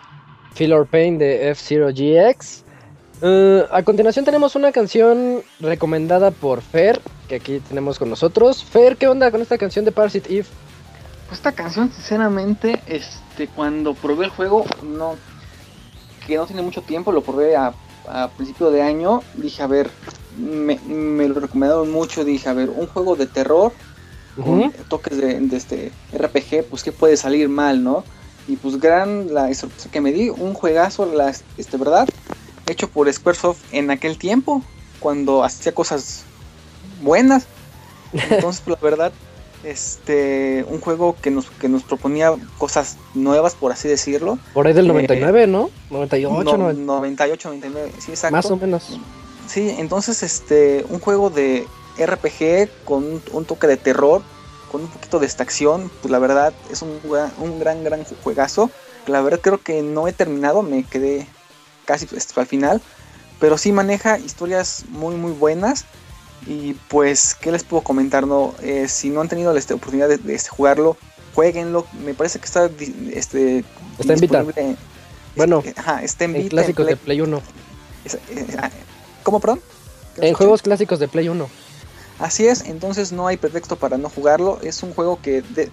A: Feel or Pain de F-Zero GX. Eh, a continuación tenemos una canción recomendada por Fer, que aquí tenemos con nosotros. Fer, ¿qué onda con esta canción de Parsit Eve?
B: Esta canción, sinceramente, este, cuando probé el juego, no, que no tiene mucho tiempo, lo probé a, a principio de año, dije, a ver, me, me lo recomendaron mucho, dije, a ver, un juego de terror con toques de, de este RPG, pues que puede salir mal, ¿no? Y pues gran la sorpresa que me di, un juegazo, la, este, ¿verdad? Hecho por Squaresoft en aquel tiempo, cuando hacía cosas buenas. Entonces, pues, la verdad, este, un juego que nos, que nos proponía cosas nuevas, por así decirlo.
A: Por ahí del
B: Eh,
A: 99, ¿no? 98,
B: No,
A: 90,
B: 98, 99, sí, exacto.
A: más o menos.
B: Sí, entonces este un juego de RPG con un, un toque de terror, con un poquito de esta acción, pues la verdad es un, gran- un gran gran juegazo. La verdad creo que no he terminado, me quedé casi hasta al final, pero sí maneja historias muy muy buenas y pues qué les puedo comentar, no, Eh, si no han tenido la este, oportunidad de, de, jugarlo, jueguenlo. Me parece que está este
A: Está en Vita. Bueno,
B: ajá, está en
A: En
B: Vita,
A: clásicos de
B: Play-
A: Play 1.
B: es- eh, ah, ¿Cómo, perdón? ¿Qué
A: En juegos clásicos de Play 1.
B: Así es, entonces no hay pretexto para no jugarlo. Es un juego que de-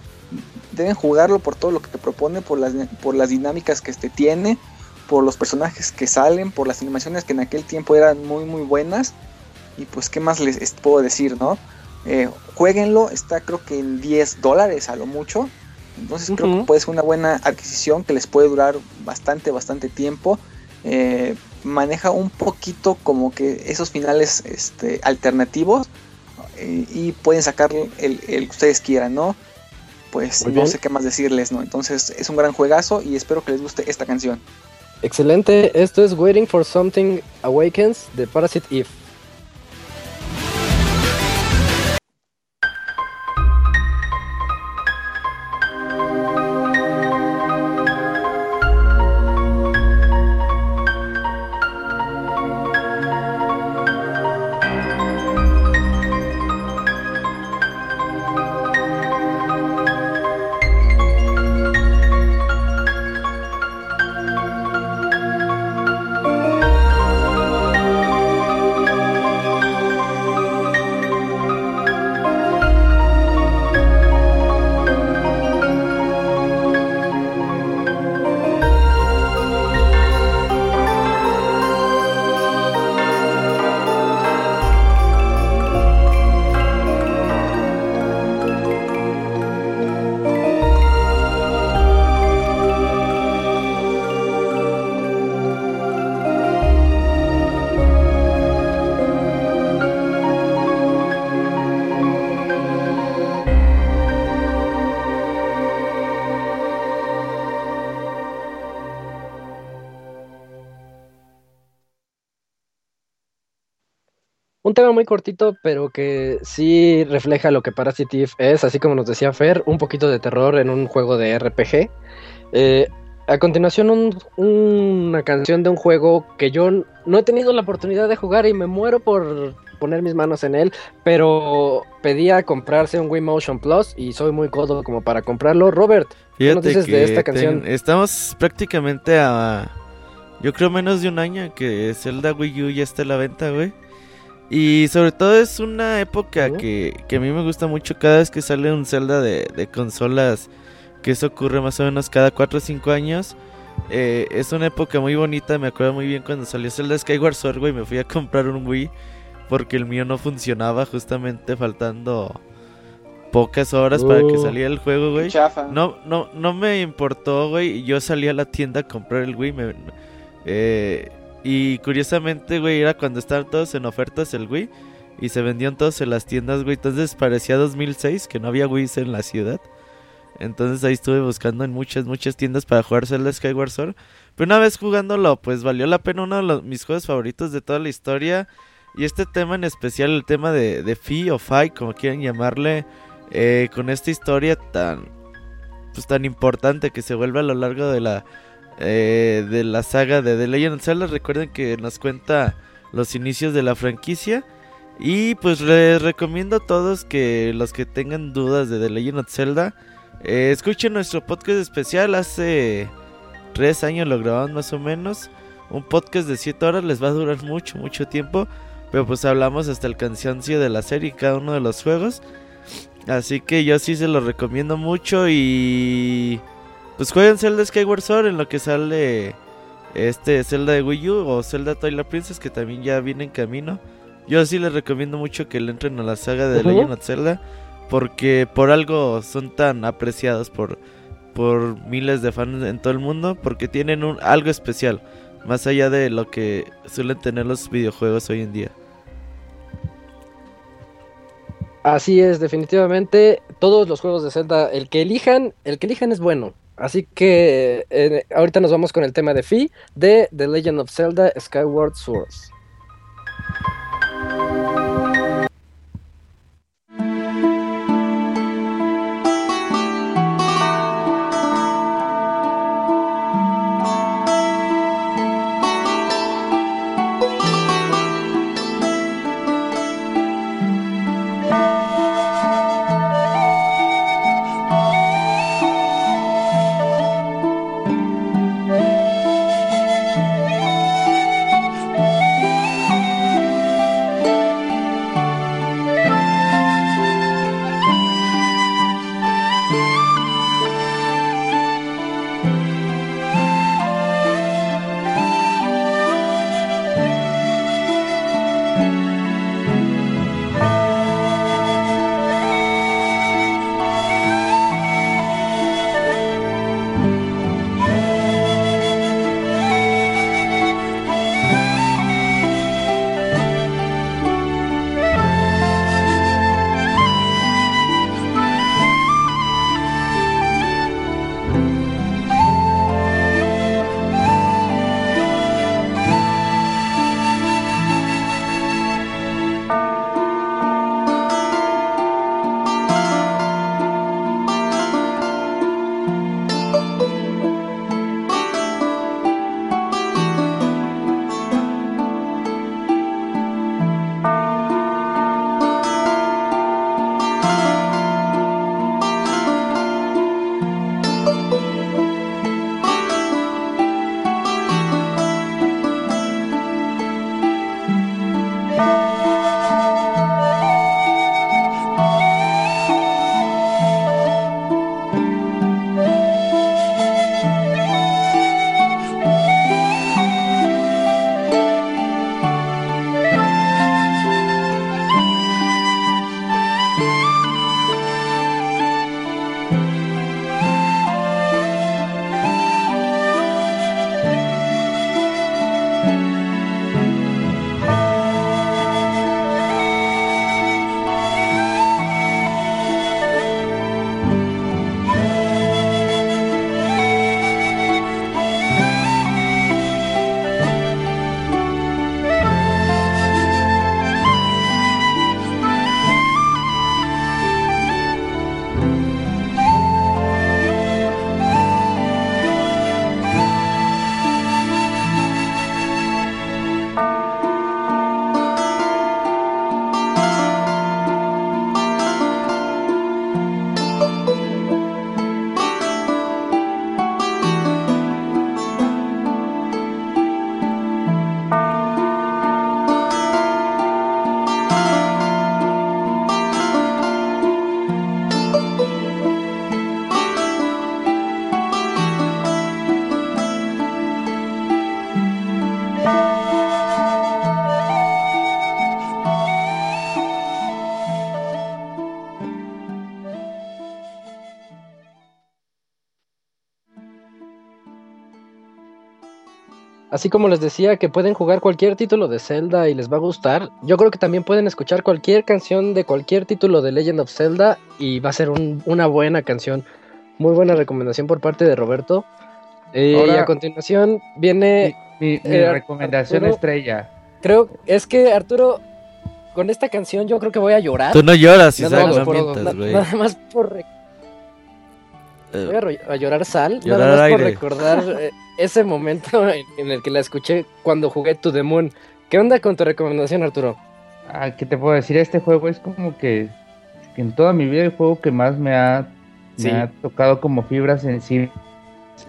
B: deben jugarlo por todo lo que te propone, por las, por las dinámicas que este tiene, por los personajes que salen, por las animaciones que en aquel tiempo eran muy muy buenas. Y pues qué más les es- puedo decir, ¿no? Eh, jueguenlo, está creo que en 10 dólares a lo mucho. Entonces creo que puede ser una buena adquisición que les puede durar bastante, bastante tiempo. Eh, maneja un poquito como que esos finales este, alternativos eh, y pueden sacar el, el que ustedes quieran, ¿no? Pues
A: Muy
B: no
A: bien.
B: sé qué más decirles, ¿no? Entonces es un gran juegazo y espero que les guste esta canción.
A: Excelente. Esto es Waiting for Something Awakens de Parasite Eve. Tema muy cortito, pero que sí refleja lo que Parasite es, así como nos decía Fer, un poquito de terror en un juego de RPG. Eh, a continuación, un- una canción de un juego que yo no he tenido la oportunidad de jugar y me muero por poner mis manos en él, pero pedía comprarse un Wii Motion Plus y soy muy codo como para comprarlo. Robert, ¿qué nos dices de esta
E: ten-
A: canción?
E: estamos prácticamente a. Yo creo menos de un año que Zelda Wii U ya está a la venta, güey. Y sobre todo es una época que, que a mí me gusta mucho cada vez que sale un Zelda de, de consolas, que eso ocurre más o menos cada 4 o 5 años. Eh, es una época muy bonita, me acuerdo muy bien cuando salió Zelda Skyward Sword, güey, me fui a comprar un Wii porque el mío no funcionaba justamente faltando pocas horas para que
A: Uh.
E: saliera el juego, güey.
B: Chafa.
E: No, no, no me importó, güey. Yo salí a la tienda a comprar el Wii. me- eh, y curiosamente, güey, era cuando estaban todos en ofertas el Wii. Y se vendían todos en las tiendas, güey. Entonces parecía 2006 que no había Wii en la ciudad. Entonces ahí estuve buscando en muchas, muchas tiendas para jugar Zelda Skyward Sword. Pero una vez jugándolo, pues valió la pena. Uno de los, mis juegos favoritos de toda la historia. Y este tema en especial, el tema de, de Fi o Fi, como quieran llamarle. eh, con esta historia tan pues tan importante que se vuelve a lo largo de la eh, de la saga de The Legend of Zelda. Recuerden que nos cuenta los inicios de la franquicia. Y pues les recomiendo a todos que los que tengan dudas de The Legend of Zelda, eh, escuchen nuestro podcast especial. Hace tres años lo grabamos más o menos. Un podcast de 7 horas les va a durar mucho, mucho tiempo. Pero pues hablamos hasta el cansancio de la serie y cada uno de los juegos. Así que yo sí se lo recomiendo mucho y pues jueguen Zelda Skyward Sword en lo que sale este Zelda de Wii U o Zelda Twilight Princess que también ya viene en camino. Yo sí les recomiendo mucho que le entren a la saga de
A: Ujú.
E: Legend of Zelda porque por algo son tan apreciados por por miles de fans en todo el mundo porque tienen un algo especial más allá de lo que suelen tener los videojuegos hoy en día.
A: Así es, definitivamente todos los juegos de Zelda, el que elijan, el que elijan es bueno. Así que eh, ahorita nos vamos con el tema de Fi de The Legend of Zelda Skyward Sword. Así como les decía que pueden jugar cualquier título de Zelda y les va a gustar, yo creo que también pueden escuchar cualquier canción de cualquier título de Legend of Zelda y va a ser un- una buena canción. Muy buena recomendación por parte de Roberto. Eh, y
C: Ahora-
A: a continuación viene,
C: Mi, mi
A: Eh,
C: recomendación
A: Arturo-
C: estrella.
A: creo, es que Arturo, con esta canción yo creo que voy a llorar.
E: Tú no lloras,
A: Nada
E: Isaac,
A: más
E: no
A: por-
E: mientas,
A: na-
E: güey.
A: nada más por voy a,
E: Eh,
A: ro- a llorar sal,
E: Llorar
A: nada más por recordar eh, ese momento en, en el que la escuché cuando jugué To The Moon. ¿Qué onda con tu recomendación, Arturo?
C: Ah, ¿Qué te puedo decir? Este juego es como que, que en toda mi vida el juego que más me ha, me ha tocado como fibra sensible.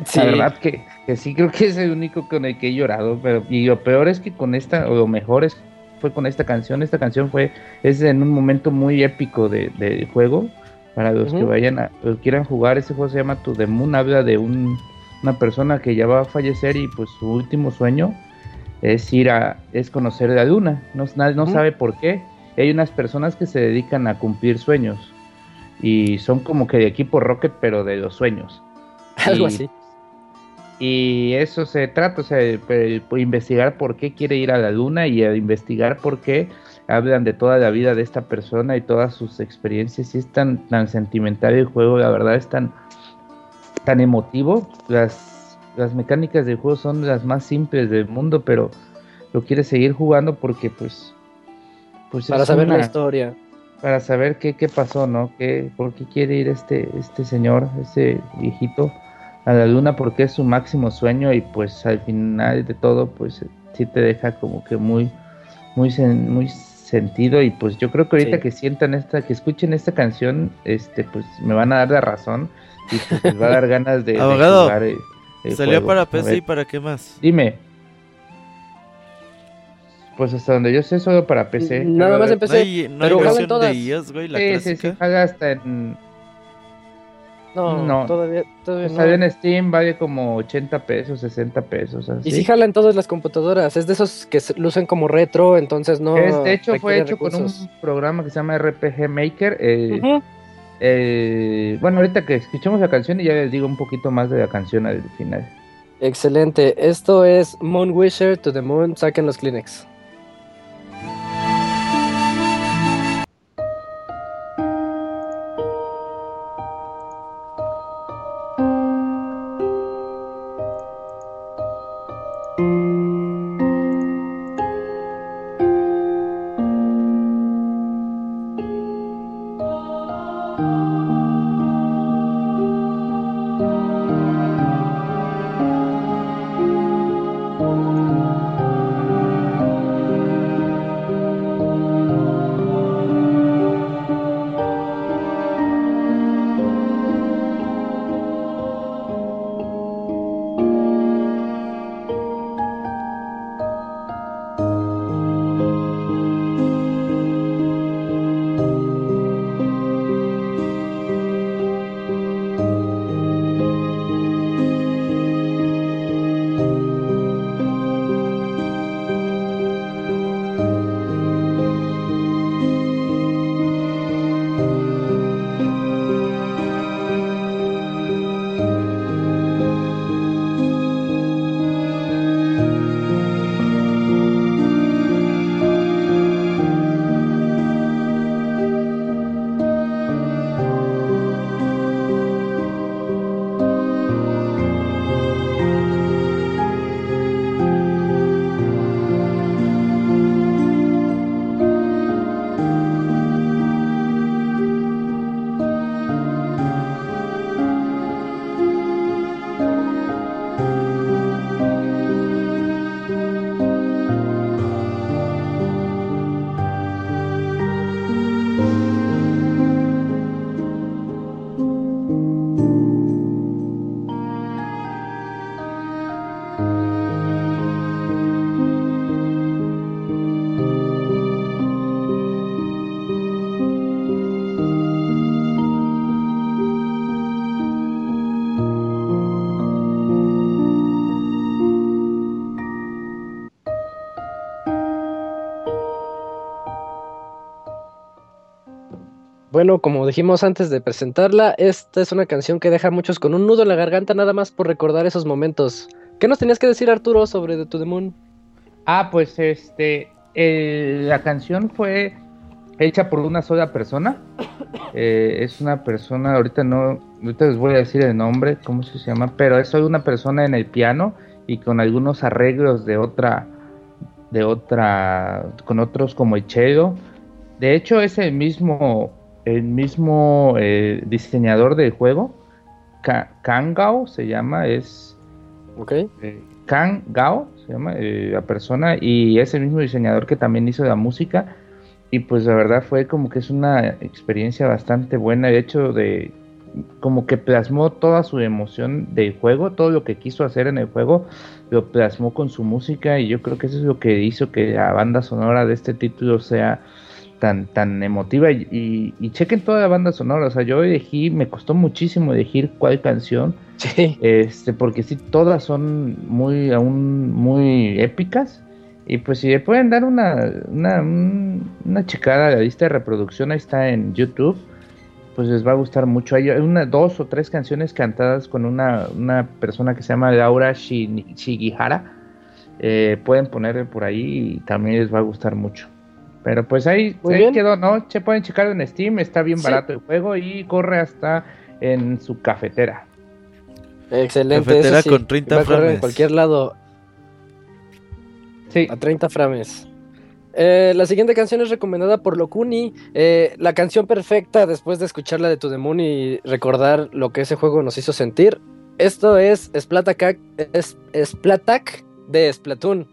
A: Sí.
C: La verdad que, que sí creo que es el único con el que he llorado, pero y lo peor es que con esta, o lo mejor es fue con esta canción, esta canción fue, es en un momento muy épico de, del juego, Para los que vayan a, quieran jugar, ese juego se llama To The Moon, habla de un, una persona que ya va a fallecer y pues su último sueño es ir a, es conocer la luna, no, no sabe por qué. Y hay unas personas que se dedican a cumplir sueños y son como que de equipo Rocket, pero de los sueños.
A: Algo
C: Y-
A: así.
C: Y eso se trata, o sea, pe- pe- investigar por qué quiere ir a la luna y a investigar por qué hablan de toda la vida de esta persona y todas sus experiencias. Y es tan, tan sentimental el juego, la verdad es tan, tan emotivo. Las, las mecánicas del juego son las más simples del mundo, pero lo quiere seguir jugando porque pues... pues
A: Para saber la
C: una-
A: historia.
C: para saber qué, qué pasó, ¿no? ¿Qué, ¿Por qué quiere ir este, este señor, este viejito a la luna? Porque es su máximo sueño y pues al final de todo pues sí te deja como que muy, muy, muy sentido y pues yo creo que ahorita
A: Sí.
C: que sientan esta, que escuchen esta canción, este pues me van a dar la razón y pues les va a dar ganas de, jugar el- el
E: Salió
C: juego.
E: para PC y para qué más.
C: Dime. Pues hasta donde yo sé solo para PC.
A: Nada más en
E: No
A: PC.
E: hay, no hay
A: pero
E: versión
A: todas.
E: de iOS, güey, la
C: Sí, sí, sí, paga hasta en
A: No,
C: No.
A: todavía, todavía no.
C: sale en Steam, vale como 80 pesos, 60 pesos. Así.
A: Y sí jalan todas las computadoras. Es de esos que lucen como retro, entonces no.
C: Es- de hecho, fue hecho con un programa que se llama RPG Maker. eh, eh, bueno, ahorita que escuchemos la canción y ya les digo un poquito más de la canción al final.
A: Excelente. Esto es Moon Wisher to the Moon. Saquen los Kleenex. Como dijimos antes de presentarla, esta es una canción que deja a muchos con un nudo en la garganta nada más por recordar esos momentos. ¿Qué nos tenías que decir, Arturo, sobre The To The Moon?
C: Ah, pues este, el- la canción fue hecha por una sola persona. Eh, es una persona, ahorita no, ahorita les voy a decir el nombre, cómo se llama, pero es solo una persona en el piano y con algunos arreglos de otra, de otra, con otros como el. De hecho, es el mismo, el mismo eh, diseñador del juego, Ka- Kangao se llama, es
A: Ok.
C: eh, Kang Gao, se llama eh, la persona, y es el mismo diseñador que también hizo la música. Y pues la verdad fue como que es una experiencia bastante buena. De hecho, de como que plasmó toda su emoción del juego, todo lo que quiso hacer en el juego, lo plasmó con su música. Y yo creo que eso es lo que hizo que la banda sonora de este título sea tan, tan emotiva y, y, y chequen toda la banda sonora, o sea, yo elegí, me costó muchísimo elegir cuál canción,
A: Sí.
C: este, porque sí, todas son muy, aún muy épicas. Y pues si le pueden dar una, una, un- una checada a la lista de reproducción, ahí está en YouTube, pues les va a gustar mucho. Hay una, dos o tres canciones cantadas con una, una persona que se llama Laura Shin- Shigihara. Eh, pueden ponerle por ahí y también les va a gustar mucho. Pero pues ahí,
A: Muy
C: ahí
A: bien.
C: quedó, ¿no? Se pueden checarlo en Steam, está bien
A: Sí.
C: barato el juego y corre hasta en su cafetera.
A: Excelente.
E: Cafetera
A: sí,
E: con 30
A: va a correr
E: frames.
A: En cualquier lado
C: Sí,
A: a 30 frames. Eh, la siguiente canción es recomendada por Locuni. eh, la canción perfecta después de escucharla de To The Moon y recordar lo que ese juego nos hizo sentir. Esto es Splatak, es, Splatak de Splatoon.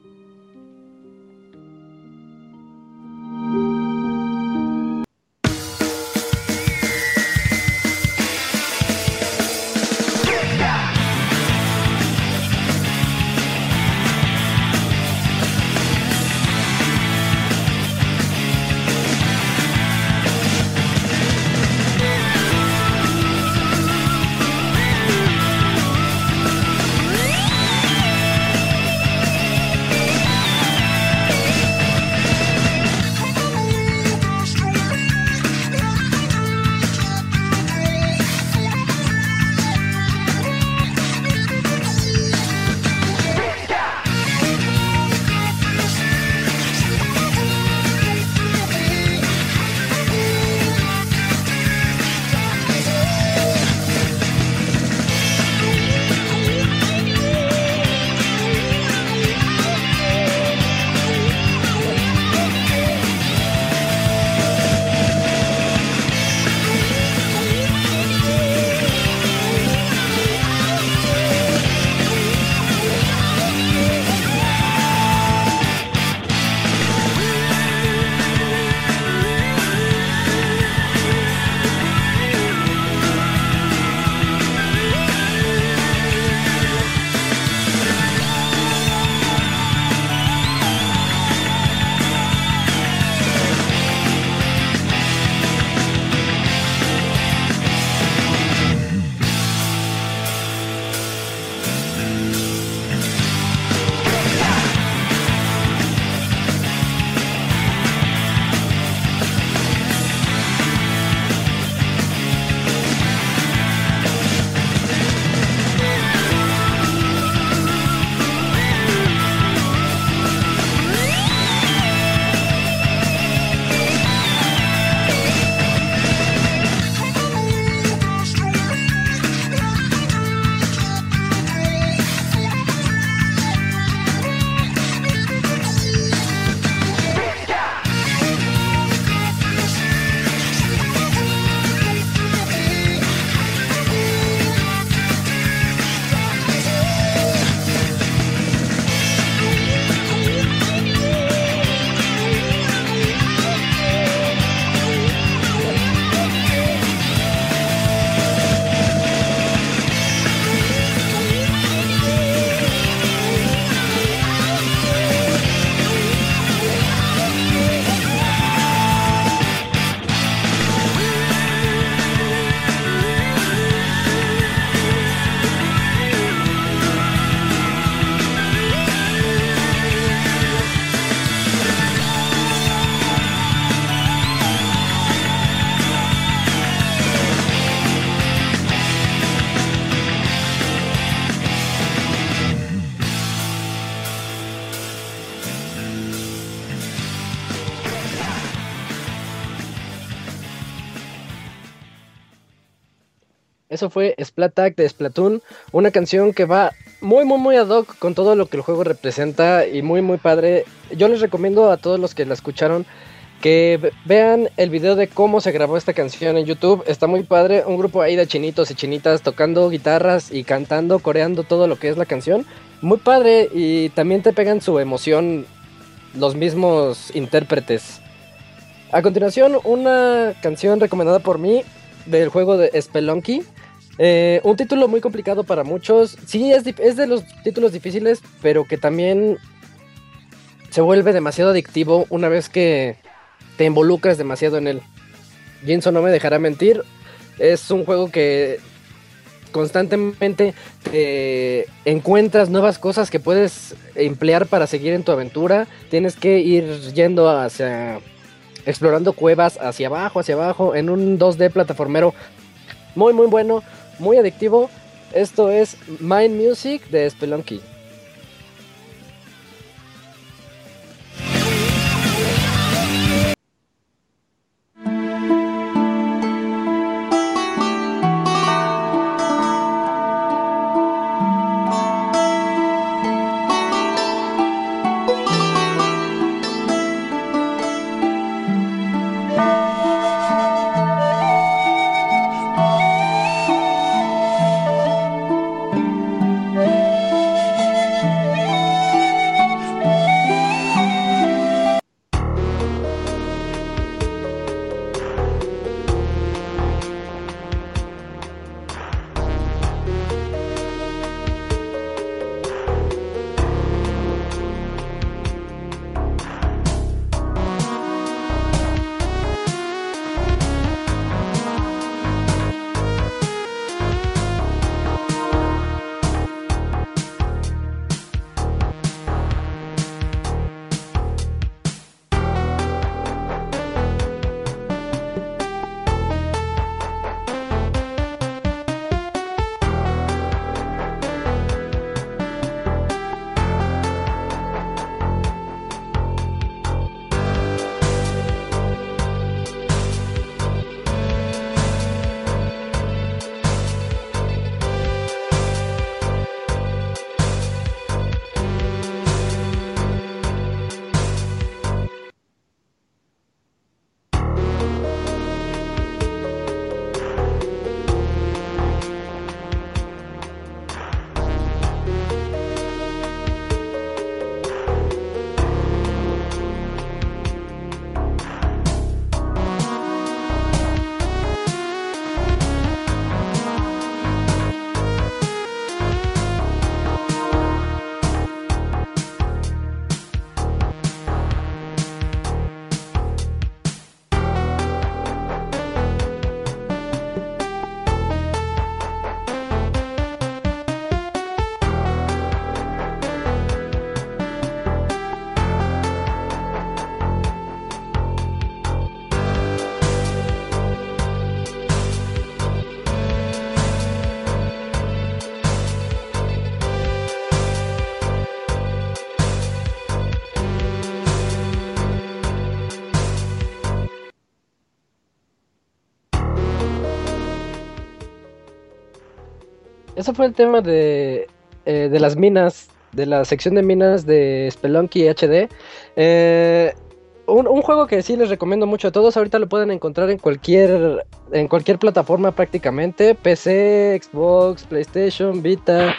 A: Fue Splatak de Splatoon, una canción que va muy, muy, muy ad hoc con todo lo que el juego representa y muy, muy padre. Yo les recomiendo a todos los que la escucharon que ve- vean el video de cómo se grabó esta canción en YouTube. Está muy padre, un grupo ahí de chinitos y chinitas tocando guitarras y cantando, coreando todo lo que es la canción. Muy padre y también te pegan su emoción los mismos intérpretes. A continuación, una canción recomendada por mí del juego de Spelunky. Eh, un título muy complicado para muchos. Sí, es, de los títulos difíciles, pero que también se vuelve demasiado adictivo una vez que te involucras demasiado en él. Jinso no me dejará mentir, es un juego que constantemente te encuentras nuevas cosas que puedes emplear para seguir en tu aventura. Tienes que ir yendo hacia explorando cuevas hacia abajo, hacia abajo en un 2D plataformero muy muy bueno, muy adictivo. Esto es Mind Music de Spelunky. Eso fue el tema de, eh, de las minas, de la sección de minas de Spelunky HD. Eh, un, un juego que sí les recomiendo mucho a todos. Ahorita lo pueden encontrar en cualquier, en cualquier plataforma prácticamente. PC, Xbox, PlayStation, Vita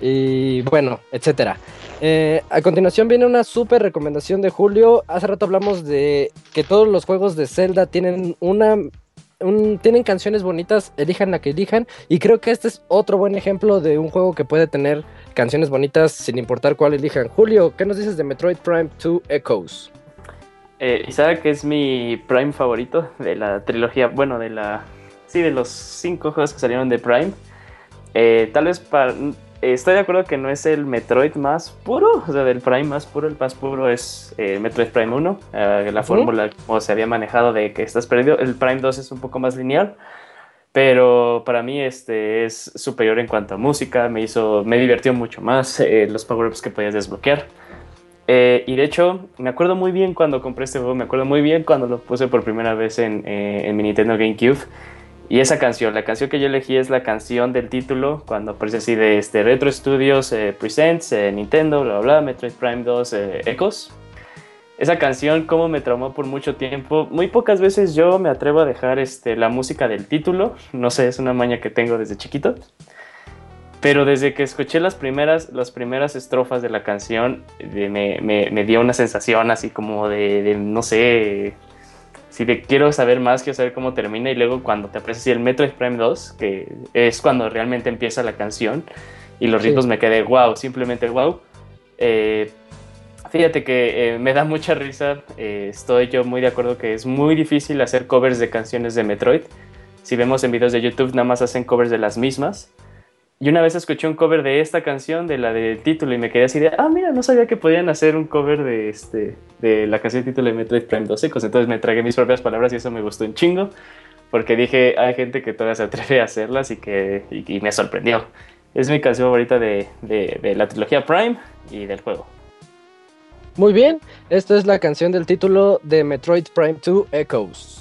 A: y bueno, etcétera. Eh, a continuación viene una súper recomendación de Julio. Hace rato hablamos de que todos los juegos de Zelda tienen una tienen canciones bonitas, elijan la que elijan. Y creo que este es otro buen ejemplo de un juego que puede tener canciones bonitas sin importar cuál elijan. Julio, ¿qué nos dices de Metroid Prime 2 Echoes?
D: Eh, que es mi Prime favorito de la trilogía, bueno, de la... Sí, de los cinco juegos que salieron de Prime. Eh, tal vez para... estoy de acuerdo que no es el Metroid más puro, o sea, del Prime más puro, el más puro es eh, Metroid Prime 1, eh, la
A: Ujú.
D: fórmula como se había manejado de que estás perdido, el Prime 2 es un poco más lineal, pero para mí este es superior en cuanto a música, me hizo, me divirtió mucho más, eh, los power-ups que podías desbloquear. Eh, y de hecho, me acuerdo muy bien cuando compré este juego, me acuerdo muy bien cuando lo puse por primera vez en, eh, en mi Nintendo GameCube. Y esa canción, la canción que yo elegí es la canción del título, cuando aparece así de este Retro Studios eh, Presents, eh, Nintendo, bla, bla, Metroid Prime 2, eh, Echoes. Esa canción, como me traumó por mucho tiempo. Muy pocas veces yo me atrevo a dejar este, la música del título. No sé, es una maña que tengo desde chiquito. Pero desde que escuché las primeras, las primeras estrofas de la canción, me, me- me dio una sensación así como de, no sé, si de quiero saber más, quiero saber cómo termina. Y luego cuando te aparece el Metroid Prime 2, que es cuando realmente empieza la canción, y los
A: Sí.
D: ritmos me quedé wow, simplemente wow. Eh, Fíjate que eh, me da mucha risa. eh, estoy yo muy de acuerdo que es muy difícil hacer covers de canciones de Metroid. Si vemos en videos de YouTube, nada más hacen covers de las mismas. Y una vez escuché un cover de esta canción, de la del título, y me quedé así de, ah, mira, no sabía que podían hacer un cover de, este, de la canción título de Metroid Prime 2 Ecos. Entonces me tragué mis propias palabras y eso me gustó un chingo. Porque dije, hay gente que todavía se atreve a hacerlas y que y, y me sorprendió. Es mi canción favorita de, de- de la trilogía Prime y del juego.
A: Muy bien, esta es la canción del título de Metroid Prime 2 Echoes.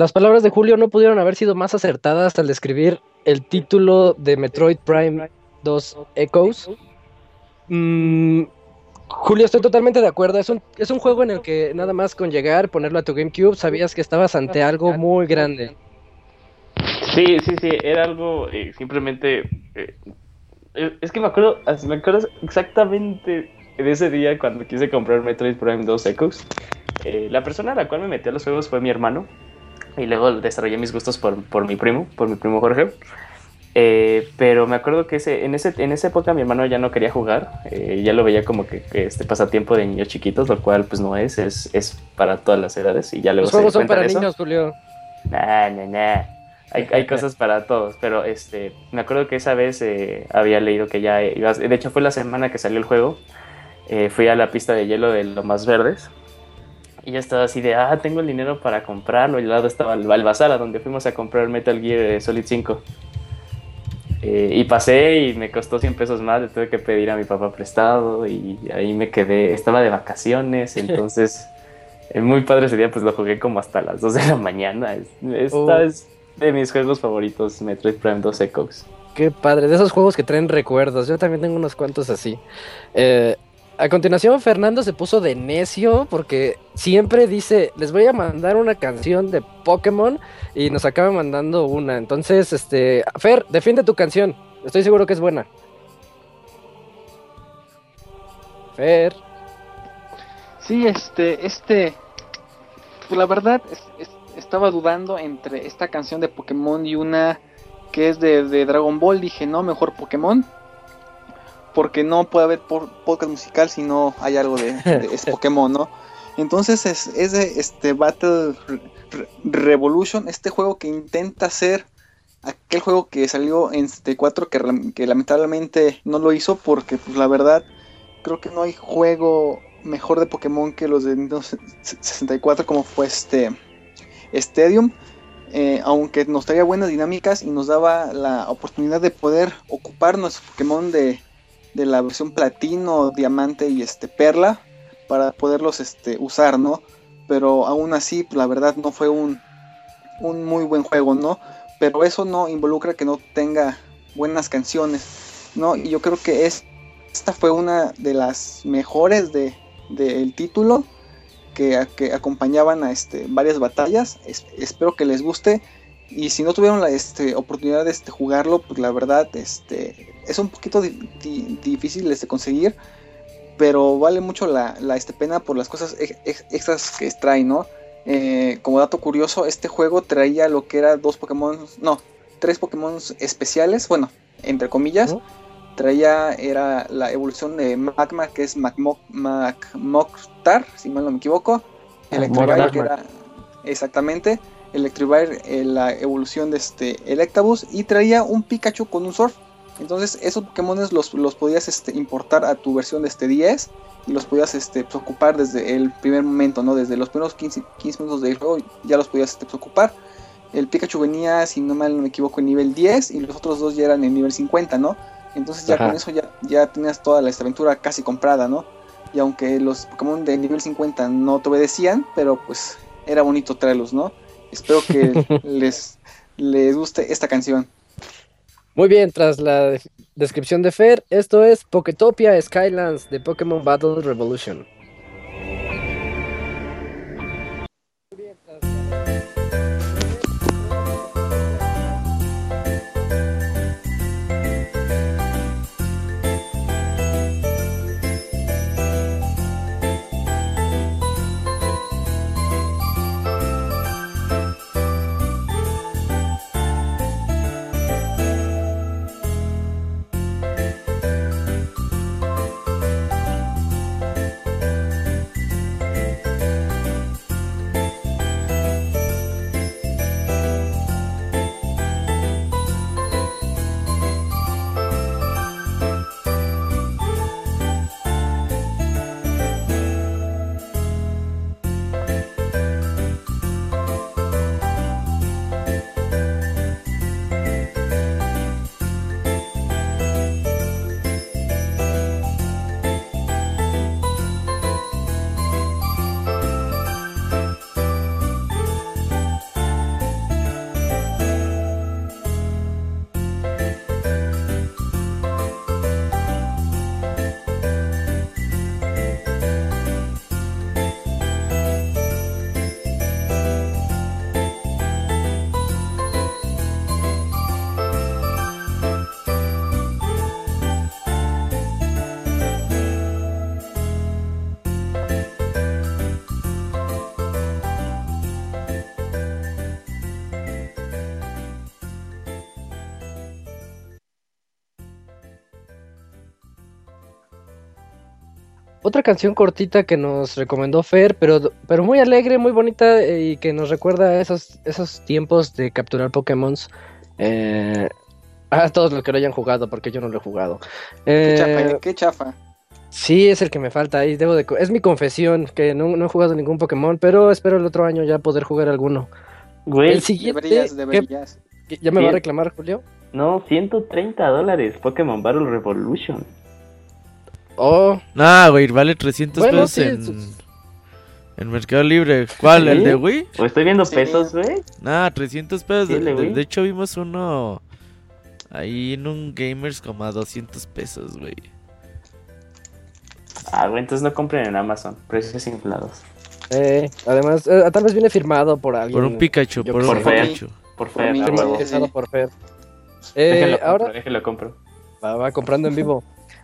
A: Las palabras de Julio no pudieron haber sido más acertadas al describir el título de Metroid Prime 2 Echoes. Mm, Julio, estoy totalmente de acuerdo. Es un, es un juego en el que nada más con llegar, ponerlo a tu GameCube, sabías que estabas ante algo muy grande.
D: Sí, sí, sí, era algo eh, simplemente... eh, es que me acuerdo, me acuerdo exactamente de ese día cuando quise comprar Metroid Prime 2 Echoes. Eh, la persona a la cual me metí a los juegos fue mi hermano. Y luego desarrollé mis gustos por, por mi primo, por mi primo Jorge. Eh, pero me acuerdo que ese, en, ese, en esa época mi hermano ya no quería jugar. eh, ya lo veía como que, que este pasatiempo de niños chiquitos, lo cual pues no es, es, es para todas las edades. Y ya luego
A: Los
D: se
A: juegos son
D: cuenta
A: para
D: eso.
A: niños, Julio.
D: Nah, nah, nah. Hay, hay cosas para todos, pero este, me acuerdo que esa vez eh, había leído que ya ibas, de hecho fue la semana que salió el juego, eh, fui a la pista de hielo de lo más verdes y ya estaba así de, ah, tengo el dinero para comprarlo y al lado estaba el Balbazar, a donde fuimos a comprar Metal Gear eh, Solid 5. Eh, y pasé y me costó 100 pesos más, le tuve que pedir a mi papá prestado y ahí me quedé, estaba de vacaciones, entonces... Eh, Muy padre ese día, pues lo jugué como hasta las 2 de la mañana. Es- Esta
A: Oh.
D: es de mis juegos favoritos, Metroid Prime 2 Echoes.
A: Qué padre, de esos juegos que traen recuerdos. Yo también tengo unos cuantos así. Eh, a continuación, Fernando se puso de necio porque siempre dice: Les voy a mandar una canción de Pokémon y nos acaba mandando una. Entonces, este, Fer, defiende tu canción. Estoy seguro que es buena. Fer,
B: Sí, este, este, pues la verdad es- es- estaba dudando entre esta canción de Pokémon y una que es de, de Dragon Ball. Dije, no, mejor Pokémon. Porque no puede haber podcast musical si no hay algo de, de- es Pokémon, ¿no? Entonces es, es de este Battle Re- Re- Revolution, este juego que intenta ser aquel juego que salió en 64 que, lam- que lamentablemente no lo hizo porque pues la verdad creo que no hay juego mejor de Pokémon que los de Nintendo 64 como fue este Stadium. Eh, aunque nos traía buenas dinámicas y nos daba la oportunidad de poder ocupar nuestro Pokémon de, de la versión platino, diamante y este perla para poderlos este, usar, ¿no? Pero aún así, la verdad no fue un, un muy buen juego, ¿no? Pero eso no involucra que no tenga buenas canciones, ¿no? Y yo creo que es, esta fue una de las mejores de, del título que, que acompañaban a este, varias batallas. Es- espero que les guste. Y si no tuvieron la este, oportunidad de este, jugarlo, pues la verdad este, es un poquito di- di- difícil de conseguir. Pero vale mucho la, la, este, pena por las cosas ex- ex- extras que trae, ¿no? Eh, como dato curioso, este juego traía lo que era dos Pokémon, no, tres Pokémon especiales, bueno, entre comillas. Traía, era la evolución de Magma, que es Magmo- si mal no me equivoco. Electrivire,
A: Magmar.
B: que era exactamente. Electrivire, eh, la evolución de este Electabuzz. Y traía un Pikachu con un Surf. Entonces, esos Pokémones los, los podías este, importar a tu versión de este 10 y los podías este, pues, ocupar desde el primer momento, ¿no? Desde los primeros 15, 15 minutos del juego ya los podías este, pues, ocupar. El Pikachu venía, si no mal no me equivoco, en nivel 10 y los otros dos ya eran en nivel 50, ¿no? Entonces ya
A: Ajá.
B: con eso ya, ya tenías toda la aventura casi comprada, ¿no? Y aunque los Pokémon de nivel 50 no te obedecían, pero pues era bonito traerlos, ¿no? Espero que les, les guste esta canción.
A: Muy bien, tras la de- descripción de Fer, esto es Poketopia Skylands de Pokémon Battle Revolution. Canción cortita que nos recomendó Fer, pero, pero muy alegre, muy bonita eh, y que nos recuerda a esos, esos tiempos de capturar Pokémon. Eh, a todos los que lo hayan jugado, porque yo no lo he jugado.
B: Qué
A: Eh,
B: chafa, qué chafa.
A: Sí, es el que me falta ahí. Debo de, es mi confesión que no, no he jugado ningún Pokémon, pero espero el otro año ya poder jugar alguno.
D: Güey,
A: El siguiente,
B: Deberías,
A: ¿qué-
B: deberías.
A: qué- ¿ya me va a reclamar Julio?
D: no, 130 dólares Pokémon Battle Revolution.
A: Oh,
E: Nah, güey, vale 300
A: Bueno,
E: pesos
A: sí,
E: en, Mercado Libre. ¿Cuál? ¿El de Wii?
D: O estoy viendo
B: Sí.
D: pesos, güey.
E: Nah, 300 pesos.
D: Sí,
E: De,
D: de
E: de-
D: Wii.
E: de hecho, vimos uno ahí en un Gamers como a 200 pesos, güey.
D: Ah, güey, entonces no compren en Amazon. Precios inflados.
A: eh, además, eh, tal vez viene firmado por alguien.
E: Por un Pikachu,
A: yo
E: por un.
D: Por
E: Pikachu.
D: Por
B: Por
D: fe,
B: mí,
D: a
B: sí,
D: huevo.
B: sí.
A: Firmado por Fer. Eh,
D: compro,
A: ahora
D: déjenlo compro.
A: va, va comprando en vivo.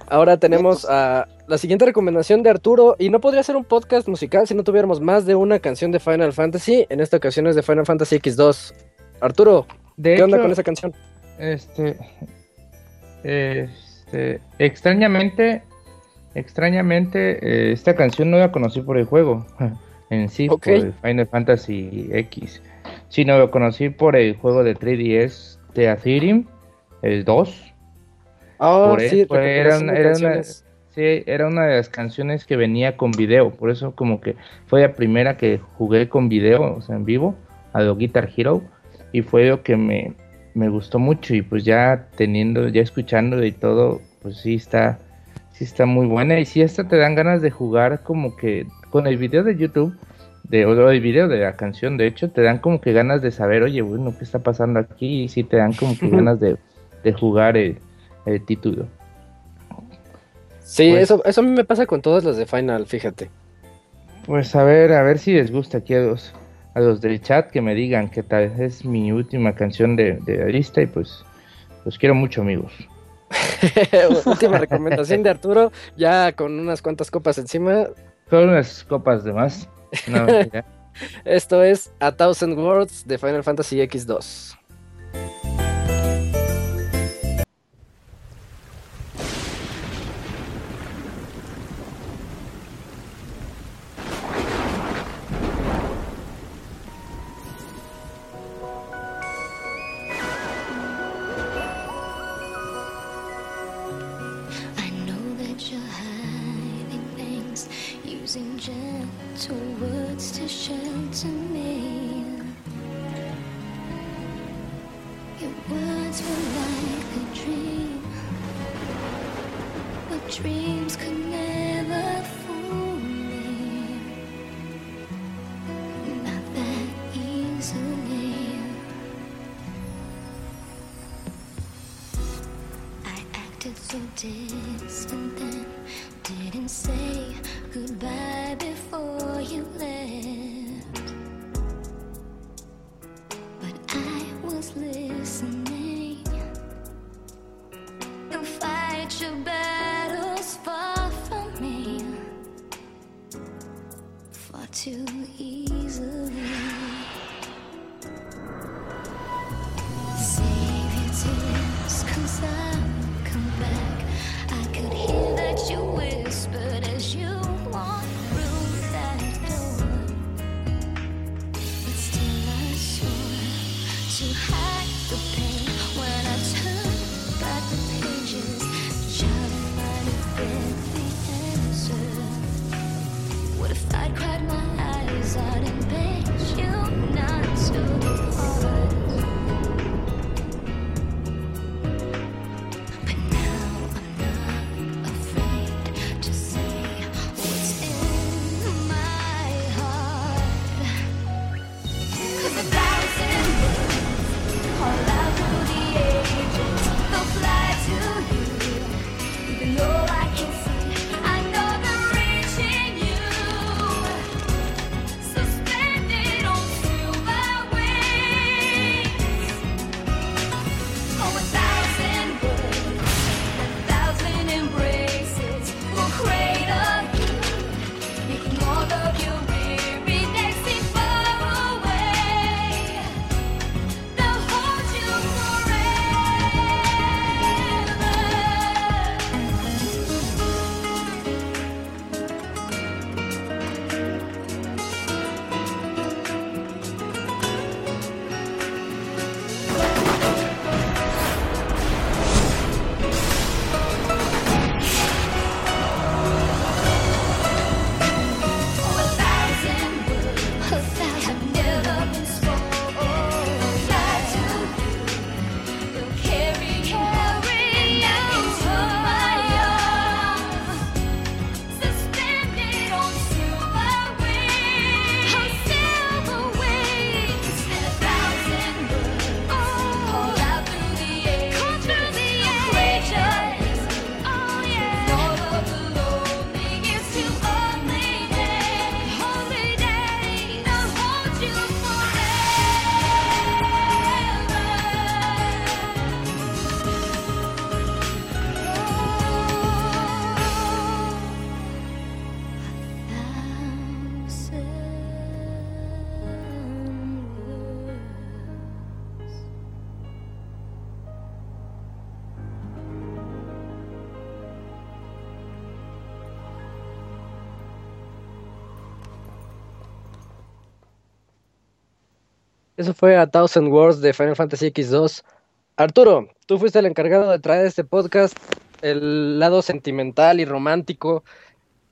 A: Ahora tenemos a la siguiente recomendación de Arturo y no podría ser un podcast musical si no tuviéramos más de una canción de Final Fantasy. En esta ocasión es de Final Fantasy X2. Arturo,
C: De
A: ¿qué onda con esa canción?
C: Este, este, extrañamente, extrañamente, eh, esta canción no la conocí por el juego en sí, por el Final Fantasy X, sino lo conocí por el juego de 3DS de Ethereum, el 2.
A: Ah,
C: por
A: sí,
C: eso, era una- era una-. Sí, era una de las canciones que venía con video, por eso como que fue la primera que jugué con video, o sea, en vivo, a lo Guitar Hero, y fue lo que me, me gustó mucho, y pues ya teniendo, ya escuchando y todo, pues sí está, sí está muy buena, y sí hasta te dan ganas de jugar como que con el video de YouTube, de, o el video de la canción, de hecho, te dan como que ganas de saber, oye, bueno, ¿qué está pasando aquí? Y sí te dan como que ganas de, de jugar el, el título.
A: Sí,
C: Pues-
A: eso, eso a mí me pasa con todas las de Final, fíjate.
C: Pues a ver, a ver si les gusta aquí a los, a los del chat que me digan qué tal. Es mi última canción de, de la lista y pues los quiero mucho amigos.
A: Última recomendación de Arturo, ya con unas cuantas copas encima.
C: Con unas copas de más. No.
A: Esto es A Thousand Words de Final Fantasy X2.
G: Shelter me. Your words were like a dream, but dreams could never fool me. Not that easily. I acted so distant then, didn't say goodbye before you left.
A: Eso fue a Thousand Wars de Final Fantasy X2. Arturo, tú fuiste el encargado de traer este podcast el lado sentimental y romántico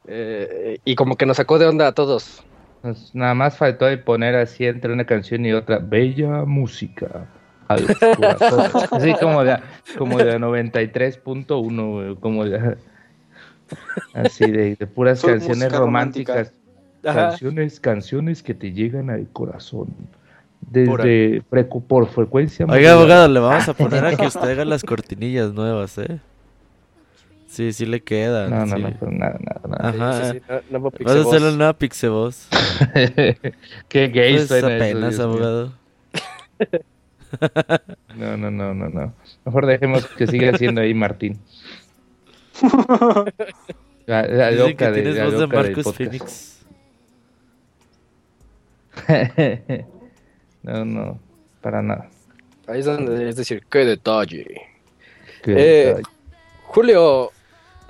A: eh, y como que nos sacó de onda a todos.
C: Pues nada más faltó de poner así entre una canción y otra, bella música. al corazón. Así como de, como de 93.1, güey, como de, así de, de puras canciones románticas. Canciones, canciones que te llegan al corazón. Desde frecu- por frecuencia.
E: Oiga, abogado, le vamos a poner a que usted haga las cortinillas nuevas, ¿eh? Sí, sí le quedan.
C: No, no,
E: sí.
C: no, pero nada, nada, nada.
E: Ajá.
A: Sí, sí, no- no
E: Vas a hacer nueva Pixeboss.
C: Qué gay
E: Pues
C: suena eso,
E: apenas,
C: mío.
E: abogado.
C: No, no, no, no, no. Mejor dejemos que siga siendo ahí Martín. La, la loca
E: que
C: de,
E: tienes
C: la
E: voz de
C: podcast.
E: Phoenix.
C: No, no, para nada.
A: Ahí es donde es decir, qué detalle.
C: Qué
A: Eh,
C: detalle.
A: Julio,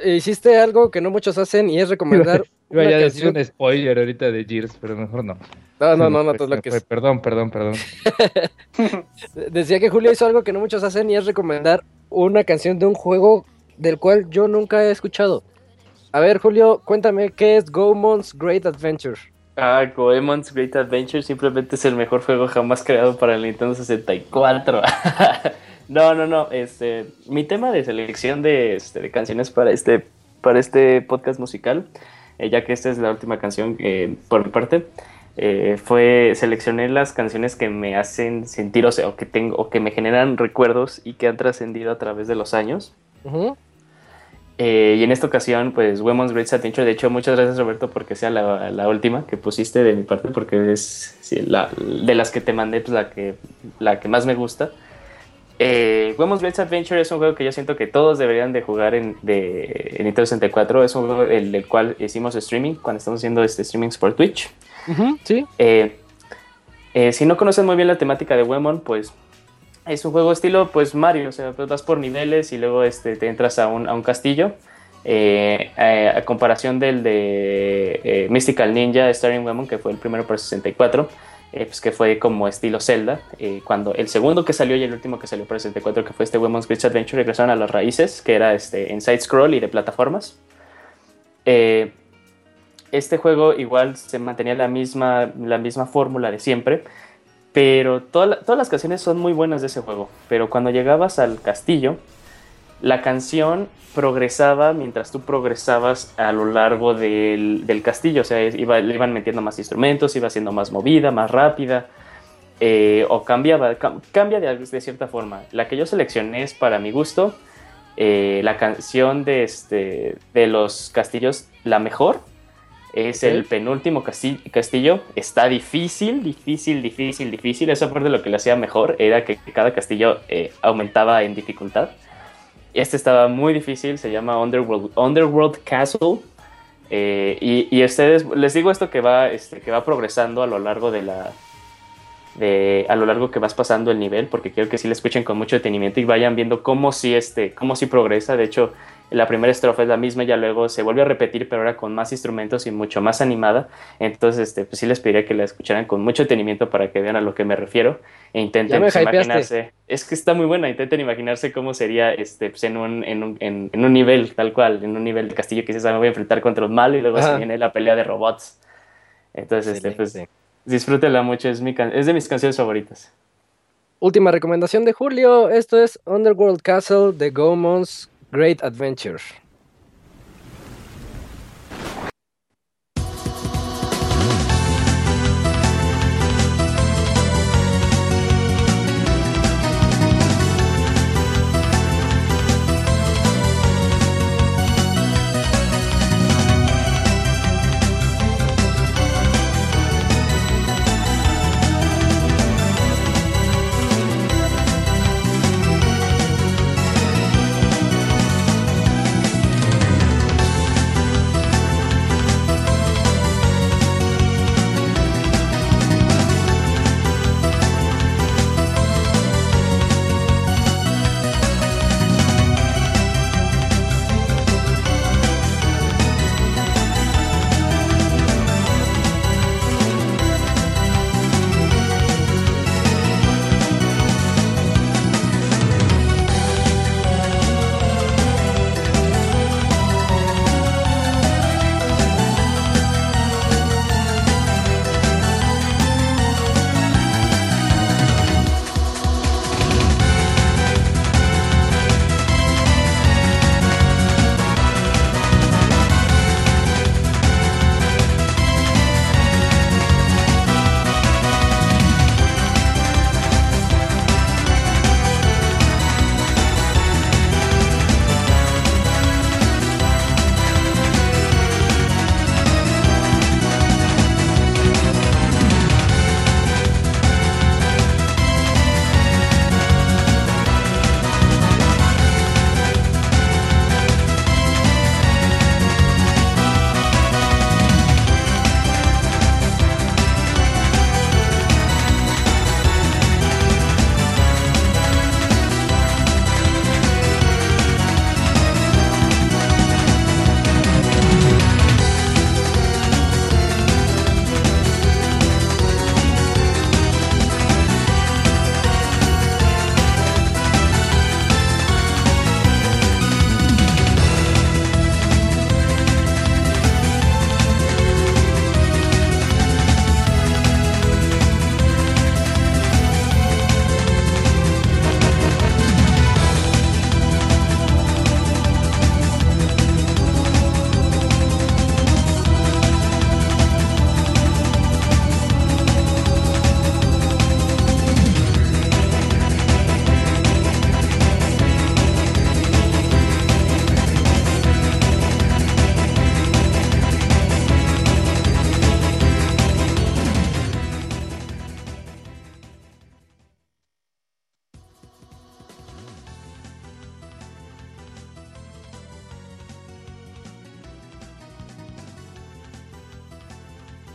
A: hiciste algo que no muchos hacen y es recomendar
C: Iba a decir un spoiler ahorita de Gears, pero mejor no.
A: No, no, no, no
C: se me
A: lo que
C: fue. Perdón, perdón, perdón.
A: Decía que Julio hizo algo que no muchos hacen y es recomendar una canción de un juego del cual yo nunca he escuchado. A ver, Julio, cuéntame, ¿qué es Goemon's Great Adventure?
D: Ah, Goemon's Great Adventure simplemente es el mejor juego jamás creado para el Nintendo 64. no, no, no. Este, mi tema de selección de, este, canciones para este, para este podcast musical, eh, ya que esta es la última canción eh, por mi parte, eh, fue seleccioné las canciones que me hacen sentir, o sea, o que tengo, o que me generan recuerdos y que han trascendido a través de los años.
A: Ujú.
D: Eh, y en esta ocasión, pues, Women's Great Adventure. De hecho, muchas gracias, Roberto, porque sea la, la última que pusiste de mi parte, porque es sí, la, de las que te mandé, pues, la que, la que más me gusta. Eh, Women's Great Adventure es un juego que yo siento que todos deberían de jugar en, de, en Nintendo 64. Es un juego el, del cual hicimos streaming cuando estamos haciendo este streamings por Twitch.
A: Ujú, Sí.
D: Eh, eh, si no conocen muy bien la temática de Wemon, pues es un juego estilo pues Mario, o sea, pues vas por niveles y luego este, te entras a un, a un castillo. Eh, a comparación del de eh, Mystical Ninja Starring Wemon, que fue el primero para 64, eh, pues que fue como estilo Zelda. cuando el segundo que salió y el último que salió para 64, que fue este Women's Great Adventure, regresaron a las raíces, que era este, en side scroll y de plataformas. Este juego igual se mantenía la misma, la misma fórmula de siempre, pero toda todas las canciones son muy buenas de ese juego. Pero cuando llegabas al castillo, la canción progresaba mientras tú progresabas a lo largo del, del castillo. O sea, le iban metiendo más instrumentos, iba siendo más movida, más rápida. eh, o cambiaba, cam- cambia de, de cierta forma. La que yo seleccioné es para mi gusto. eh, la canción de, este, de los castillos, la mejor, es el penúltimo casti- castillo. Está difícil, difícil, difícil, difícil. Esa parte lo que lo hacía mejor era que cada castillo eh, aumentaba en dificultad. Este estaba muy difícil, se llama Underworld, Underworld Castle. Eh, y, y ustedes, les digo esto que va, este, que va progresando a lo largo de la. De, a lo largo que vas pasando el nivel, porque quiero que sí le escuchen con mucho detenimiento y vayan viendo cómo sí, este, cómo sí progresa. De hecho, la primera estrofa es la misma y ya luego se vuelve a repetir, pero ahora con más instrumentos y mucho más animada. Entonces, este, pues sí les pediría que la escucharan con mucho detenimiento para que vean a lo que me refiero e intenten pues, imaginarse. Es que está muy buena, intenten imaginarse cómo sería este, pues, en, un, en, un, en, en un nivel tal cual, en un nivel de castillo que "Ah, me voy a enfrentar contra un malo y luego se viene la pelea de robots. Entonces, este, pues
A: Excelente.
D: disfrútenla mucho, es, mi es de mis canciones favoritas.
A: Última recomendación de Julio, esto es Underworld Castle de Goemon's Great Adventure.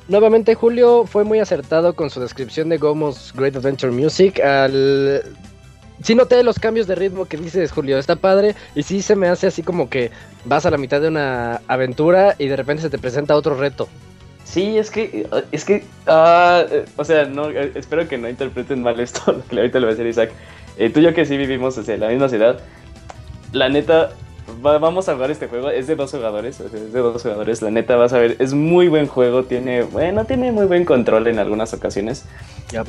A: Nuevamente Julio fue muy acertado con su descripción de Gomo's Great Adventure Music. Al... Sí noté los cambios de ritmo que dices Julio, está padre y sí se me hace así como que vas a la mitad de una aventura y de repente se te presenta otro reto.
D: Sí, es que, es que, ah, o sea, no, eh, espero que no interpreten mal esto, que ahorita le voy a decir Isaac. Eh, tú y yo que sí vivimos en la misma ciudad, la neta, va- vamos a jugar este juego, es de dos jugadores, es de dos jugadores, la neta vas a ver, es muy buen juego, tiene, bueno, tiene muy buen control en algunas ocasiones,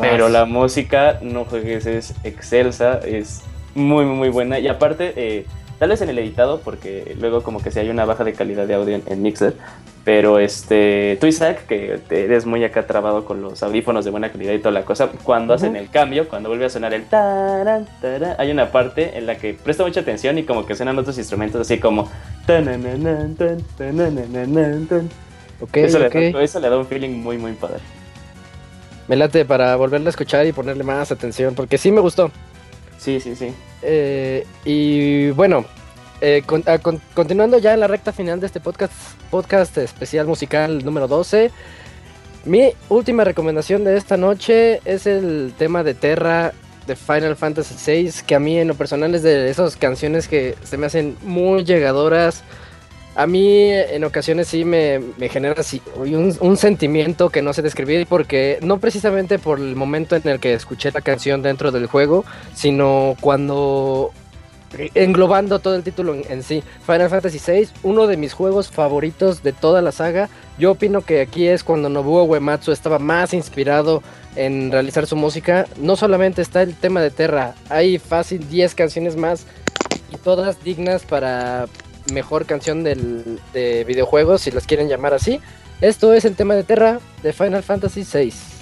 D: pero la música, no juegues, es excelsa, es muy, muy, muy buena. Y aparte, eh, tal vez en el editado, porque luego como que si hay una baja de calidad de audio en, en Mixer. Pero este, tú Isaac, que eres muy acá trabado con los audífonos de buena calidad y toda la cosa, cuando hacen el cambio, cuando vuelve a sonar el taran, taran, hay una parte en la que presta mucha atención y como que suenan otros instrumentos así como... tanananan, tan, tanananan, tan.
A: Ok,
D: Eso,
A: ok.
D: le da, eso le da un feeling muy, muy padre.
A: Me late para volverla a escuchar y ponerle más atención porque sí me gustó.
D: Sí, sí, sí.
A: Eh, y bueno, eh, ah, con- continuando ya en la recta final de este podcast, podcast especial musical número 12, mi última recomendación de esta noche es el tema de Terra de Final Fantasy VI, que a mí en lo personal es de esas canciones que se me hacen muy llegadoras. A mí en ocasiones sí me, me genera así un, un sentimiento que no sé describir porque no precisamente por el momento en el que escuché la canción dentro del juego, sino cuando englobando todo el título en, sí. Final Fantasy VI, uno de mis juegos favoritos de toda la saga. Yo opino que aquí es cuando Nobuo Uematsu estaba más inspirado en realizar su música. No solamente está el tema de Terra, hay fácil 10 canciones más y todas dignas para mejor canción del, de videojuegos, si las quieren llamar así. Esto es el tema de Terra de Final Fantasy VI.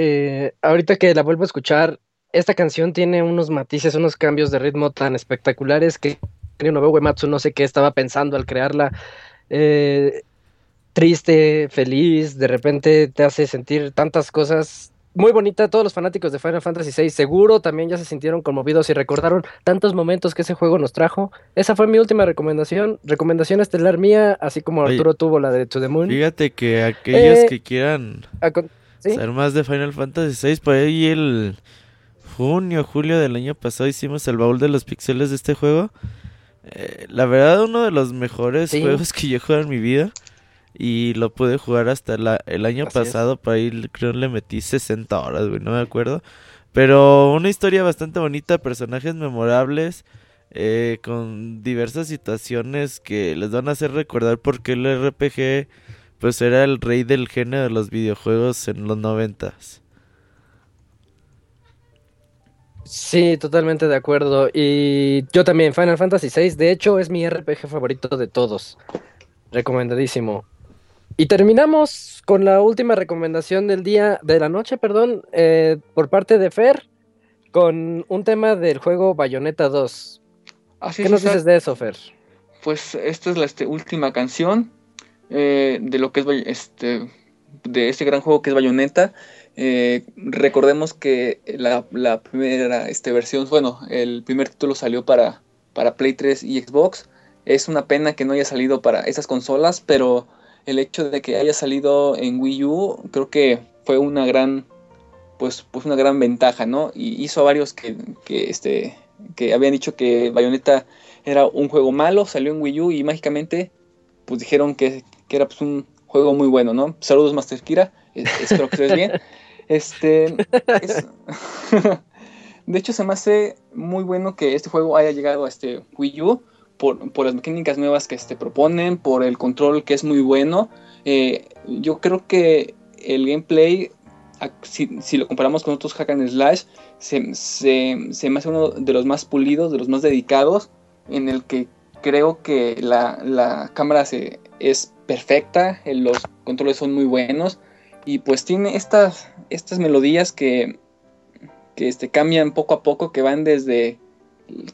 A: Eh, ahorita que la vuelvo a escuchar, esta canción tiene unos matices, unos cambios de ritmo tan espectaculares que Nobuo Uematsu no sé qué estaba pensando al crearla. Eh, triste, feliz, de repente te hace sentir tantas cosas. Muy bonita, todos los fanáticos de Final Fantasy VI seguro también ya se sintieron conmovidos y recordaron tantos momentos que ese juego nos trajo. Esa fue mi última recomendación, recomendación estelar mía, así como
E: Oye,
A: Arturo tuvo la de To the Moon.
E: Fíjate que aquellos
A: Eh,
E: que quieran
A: A con- ¿sí?
E: saber más de Final Fantasy VI, por ahí el junio, julio del año pasado hicimos el baúl de los pixeles de este juego. Eh, la verdad, uno de los mejores
A: Sí.
E: juegos que yo he jugado en mi vida. Y lo pude jugar hasta la- el año
A: Así
E: pasado, por ahí creo le metí 60 horas, güey, no me acuerdo. Pero una historia bastante bonita, personajes memorables, eh, con diversas situaciones que les van a hacer recordar por qué el RPG pues era el rey del género de los videojuegos en los noventas.
A: Sí, totalmente de acuerdo. Y yo también, Final Fantasy VI, de hecho, es mi RPG favorito de todos. Recomendadísimo. Y terminamos con la última recomendación del día, de la noche, perdón, eh, por parte de Fer, con un tema del juego Bayonetta 2.
B: Así
A: ¿Qué
B: es,
A: nos dices de eso, Fer?
B: Pues esta es la este, última canción eh, de lo que es este de este gran juego que es Bayonetta. Eh, recordemos que la, primera este, versión, bueno, el primer título salió para, para Play 3 y Xbox. Es una pena que no haya salido para esas consolas, pero el hecho de que haya salido en Wii U creo que fue una gran pues, pues una gran ventaja, ¿no? Y hizo a varios que, que, este, que habían dicho que Bayonetta era un juego malo, salió en Wii U y mágicamente pues dijeron que, que era pues, un juego muy bueno, ¿no? Saludos Master Kira, eh, espero que estés bien. Este, es- de hecho se me hace muy bueno que este juego haya llegado a este Wii U por, por las mecánicas nuevas que este, proponen, por el control que es muy bueno. Eh, yo creo que el gameplay, si, si lo comparamos con otros hack and slash, se, se, se me hace uno de los más pulidos, de los más dedicados, en el que creo que la, la cámara se, es perfecta, los controles son muy buenos y pues tiene estas, estas melodías que, que este, cambian poco a poco, que van desde,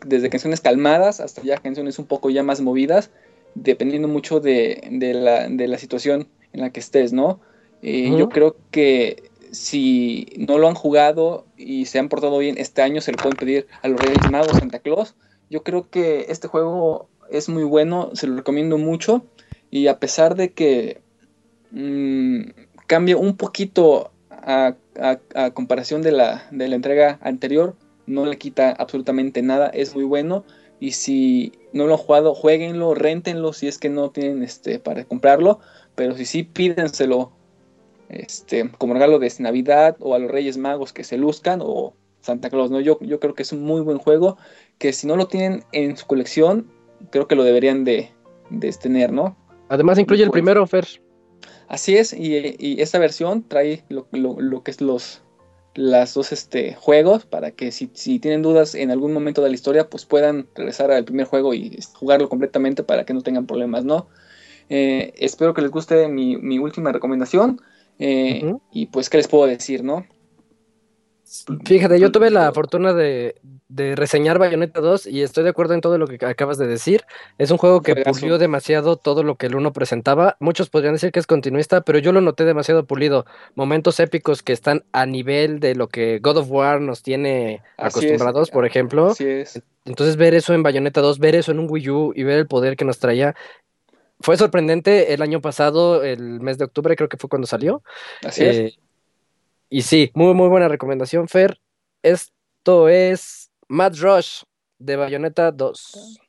B: desde canciones calmadas hasta ya canciones un poco ya más movidas, dependiendo mucho de, de la, de la situación en la que estés, ¿no? Eh. Yo creo que si no lo han jugado y se han portado bien este año, se lo pueden pedir a los Reyes Magos, Santa Claus. Yo creo que este juego es muy bueno, se lo recomiendo mucho. Y a pesar de que mm, cambia un poquito a, comparación de la, de la entrega anterior, no le quita absolutamente nada, es muy bueno. Y si no lo han jugado, jueguenlo, rentenlo si es que no tienen este para comprarlo. Pero si sí, pídenselo este, como regalo de Navidad o a los Reyes Magos que se luzcan o Santa Claus. ¿no? Yo, yo creo que es un muy buen juego que si no lo tienen en su colección, creo que lo deberían de, de tener, ¿no?
A: Además incluye el
B: Pues-
A: primero, Fer.
B: Así es, y, y esta versión trae lo, lo- lo que es los las dos este, juegos para que si, si tienen dudas en algún momento de la historia, pues puedan regresar al primer juego y este, jugarlo completamente para que no tengan problemas, ¿no? Eh, espero que les guste mi, mi última recomendación. eh. Y pues, ¿qué les puedo decir, no?
A: Fíjate, yo tuve la fortuna de, de reseñar Bayonetta 2 y estoy de acuerdo en todo lo que acabas de decir. Es un juego que pulió demasiado todo lo que el uno presentaba. Muchos podrían decir que es continuista, pero yo lo noté demasiado pulido. Momentos épicos que están a nivel de lo que God of War nos tiene
B: Así es.
A: acostumbrados, por ejemplo.
B: Así es.
A: Entonces ver eso en Bayonetta 2, ver eso en un Wii U y ver el poder que nos traía. Fue sorprendente el año pasado, el mes de octubre creo que fue cuando salió.
B: Así es.
A: Eh, y sí, muy, muy buena recomendación, Fer. Esto es Mad Rush de Bayonetta 2.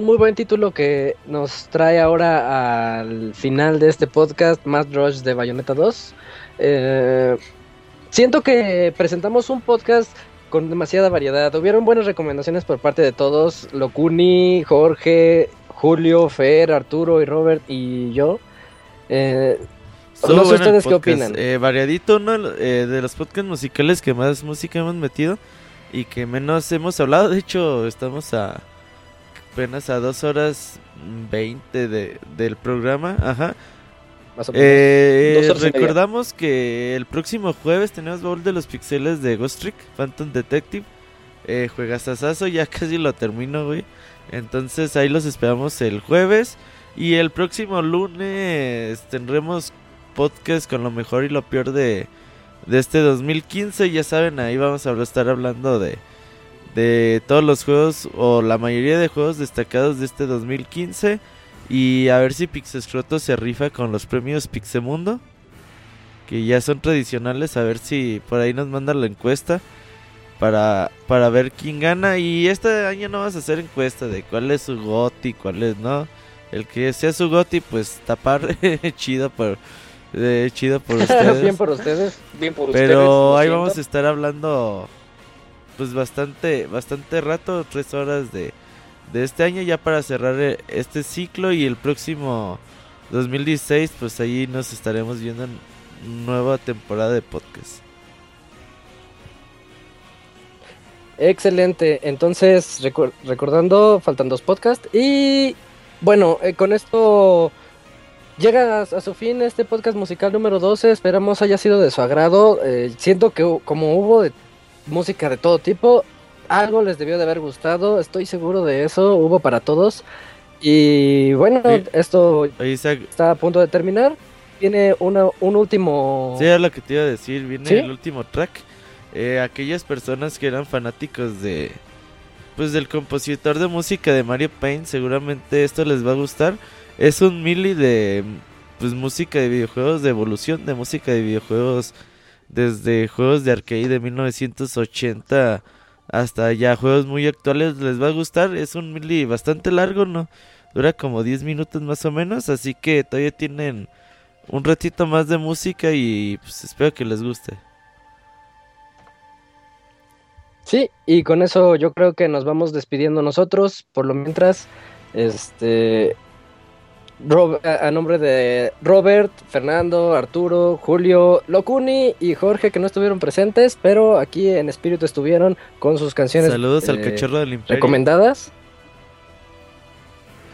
A: Un muy buen título que nos trae ahora al final de este podcast, Mad Rush de Bayonetta 2. Eh, siento que presentamos un podcast con demasiada variedad. Hubieron buenas recomendaciones por parte de todos. Locuni, Jorge, Julio, Fer, Arturo y Robert y yo. Eh, no sé
E: bueno
A: ustedes qué opinan.
E: Eh, variadito, uno eh, de los podcasts musicales que más música hemos metido y que menos hemos hablado. De hecho, estamos a apenas a dos horas veinte de, del programa. Ajá.
A: más o menos.
E: Eh, recordamos que el próximo jueves tenemos Baúl de los Pixeles de Ghost Trick, Phantom Detective. Eh, juegasasazo, ya casi lo termino, güey. Entonces ahí los esperamos el jueves. Y el próximo lunes tendremos podcast con lo mejor y lo peor de, de este 2015. Ya saben, ahí vamos a estar hablando de, de todos los juegos o la mayoría de juegos destacados de este 2015. Y a ver si Pixescroto se rifa con los premios Pixemundo. Que ya son tradicionales. A ver si por ahí nos manda la encuesta. Para, para ver quién gana. Y este año no vas a hacer encuesta de cuál es su goti, cuál es no. El que sea su goti, pues tapar chido por, eh, chido por ustedes.
A: Bien por ustedes.
B: Bien por ustedes.
E: Pero ahí
B: siento.
E: vamos a estar hablando pues bastante bastante rato, tres horas de, de este año ya para cerrar eh, este ciclo y el próximo 2016 pues ahí nos estaremos viendo en nueva temporada de podcast.
A: Excelente. Entonces, recor- recordando, faltan dos podcasts. Y bueno, eh, con esto llega a, su fin este podcast musical número 12. Esperamos haya sido de su agrado. Eh, siento que como hubo de música de todo tipo, algo les debió de haber gustado. Estoy seguro de eso. Hubo para todos. Y bueno,
E: Sí.
A: esto
E: Isaac,
A: está a punto de terminar. Tiene una, un último...
E: sí, era lo que te iba a decir, viene
A: ¿Sí?
E: el último track. Eh, aquellas personas que eran fanáticos de pues del compositor de música de Mario Paint, seguramente esto les va a gustar. Es un mili de pues música de videojuegos, de evolución de música de videojuegos desde juegos de arcade de 1980 hasta ya juegos muy actuales les va a gustar. Es un mili bastante largo, ¿no? Dura como 10 minutos más o menos, así que todavía tienen un ratito más de música y pues espero que les guste.
A: Sí, y con eso yo creo que nos vamos despidiendo nosotros. Por lo mientras, este. Rob- a, a nombre de Robert, Fernando, Arturo, Julio, Locuni y Jorge que no estuvieron presentes, pero aquí en espíritu estuvieron con sus canciones
E: Saludos al
A: eh,
E: cachorro del imperio.
A: recomendadas.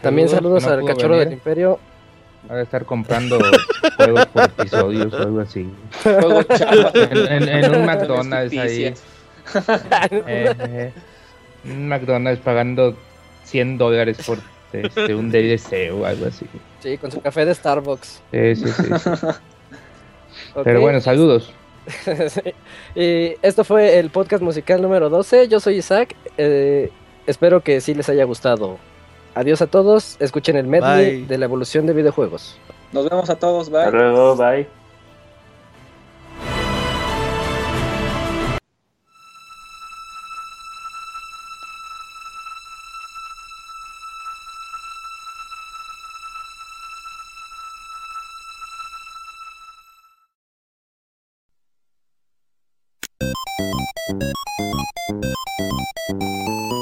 A: También
C: Saludos,
A: saludos
C: que no
A: al cachorro del imperio.
C: Va a estar comprando juegos por episodios o algo así. En, en- en un McDonald's ahí. Eh, un McDonald's pagando 100 dólares por este, un DLC o algo así.
A: Sí, con su café de Starbucks.
C: Sí, sí, sí. Pero bueno, saludos.
A: Sí. Y esto fue el podcast musical número 12. Yo soy Isaac. eh, espero que sí les haya gustado. Adiós a todos. Escuchen el medley
E: Bye.
A: de la evolución de videojuegos.
B: Nos vemos a todos. Bye.
D: Hasta luego, bye.
G: Thank you.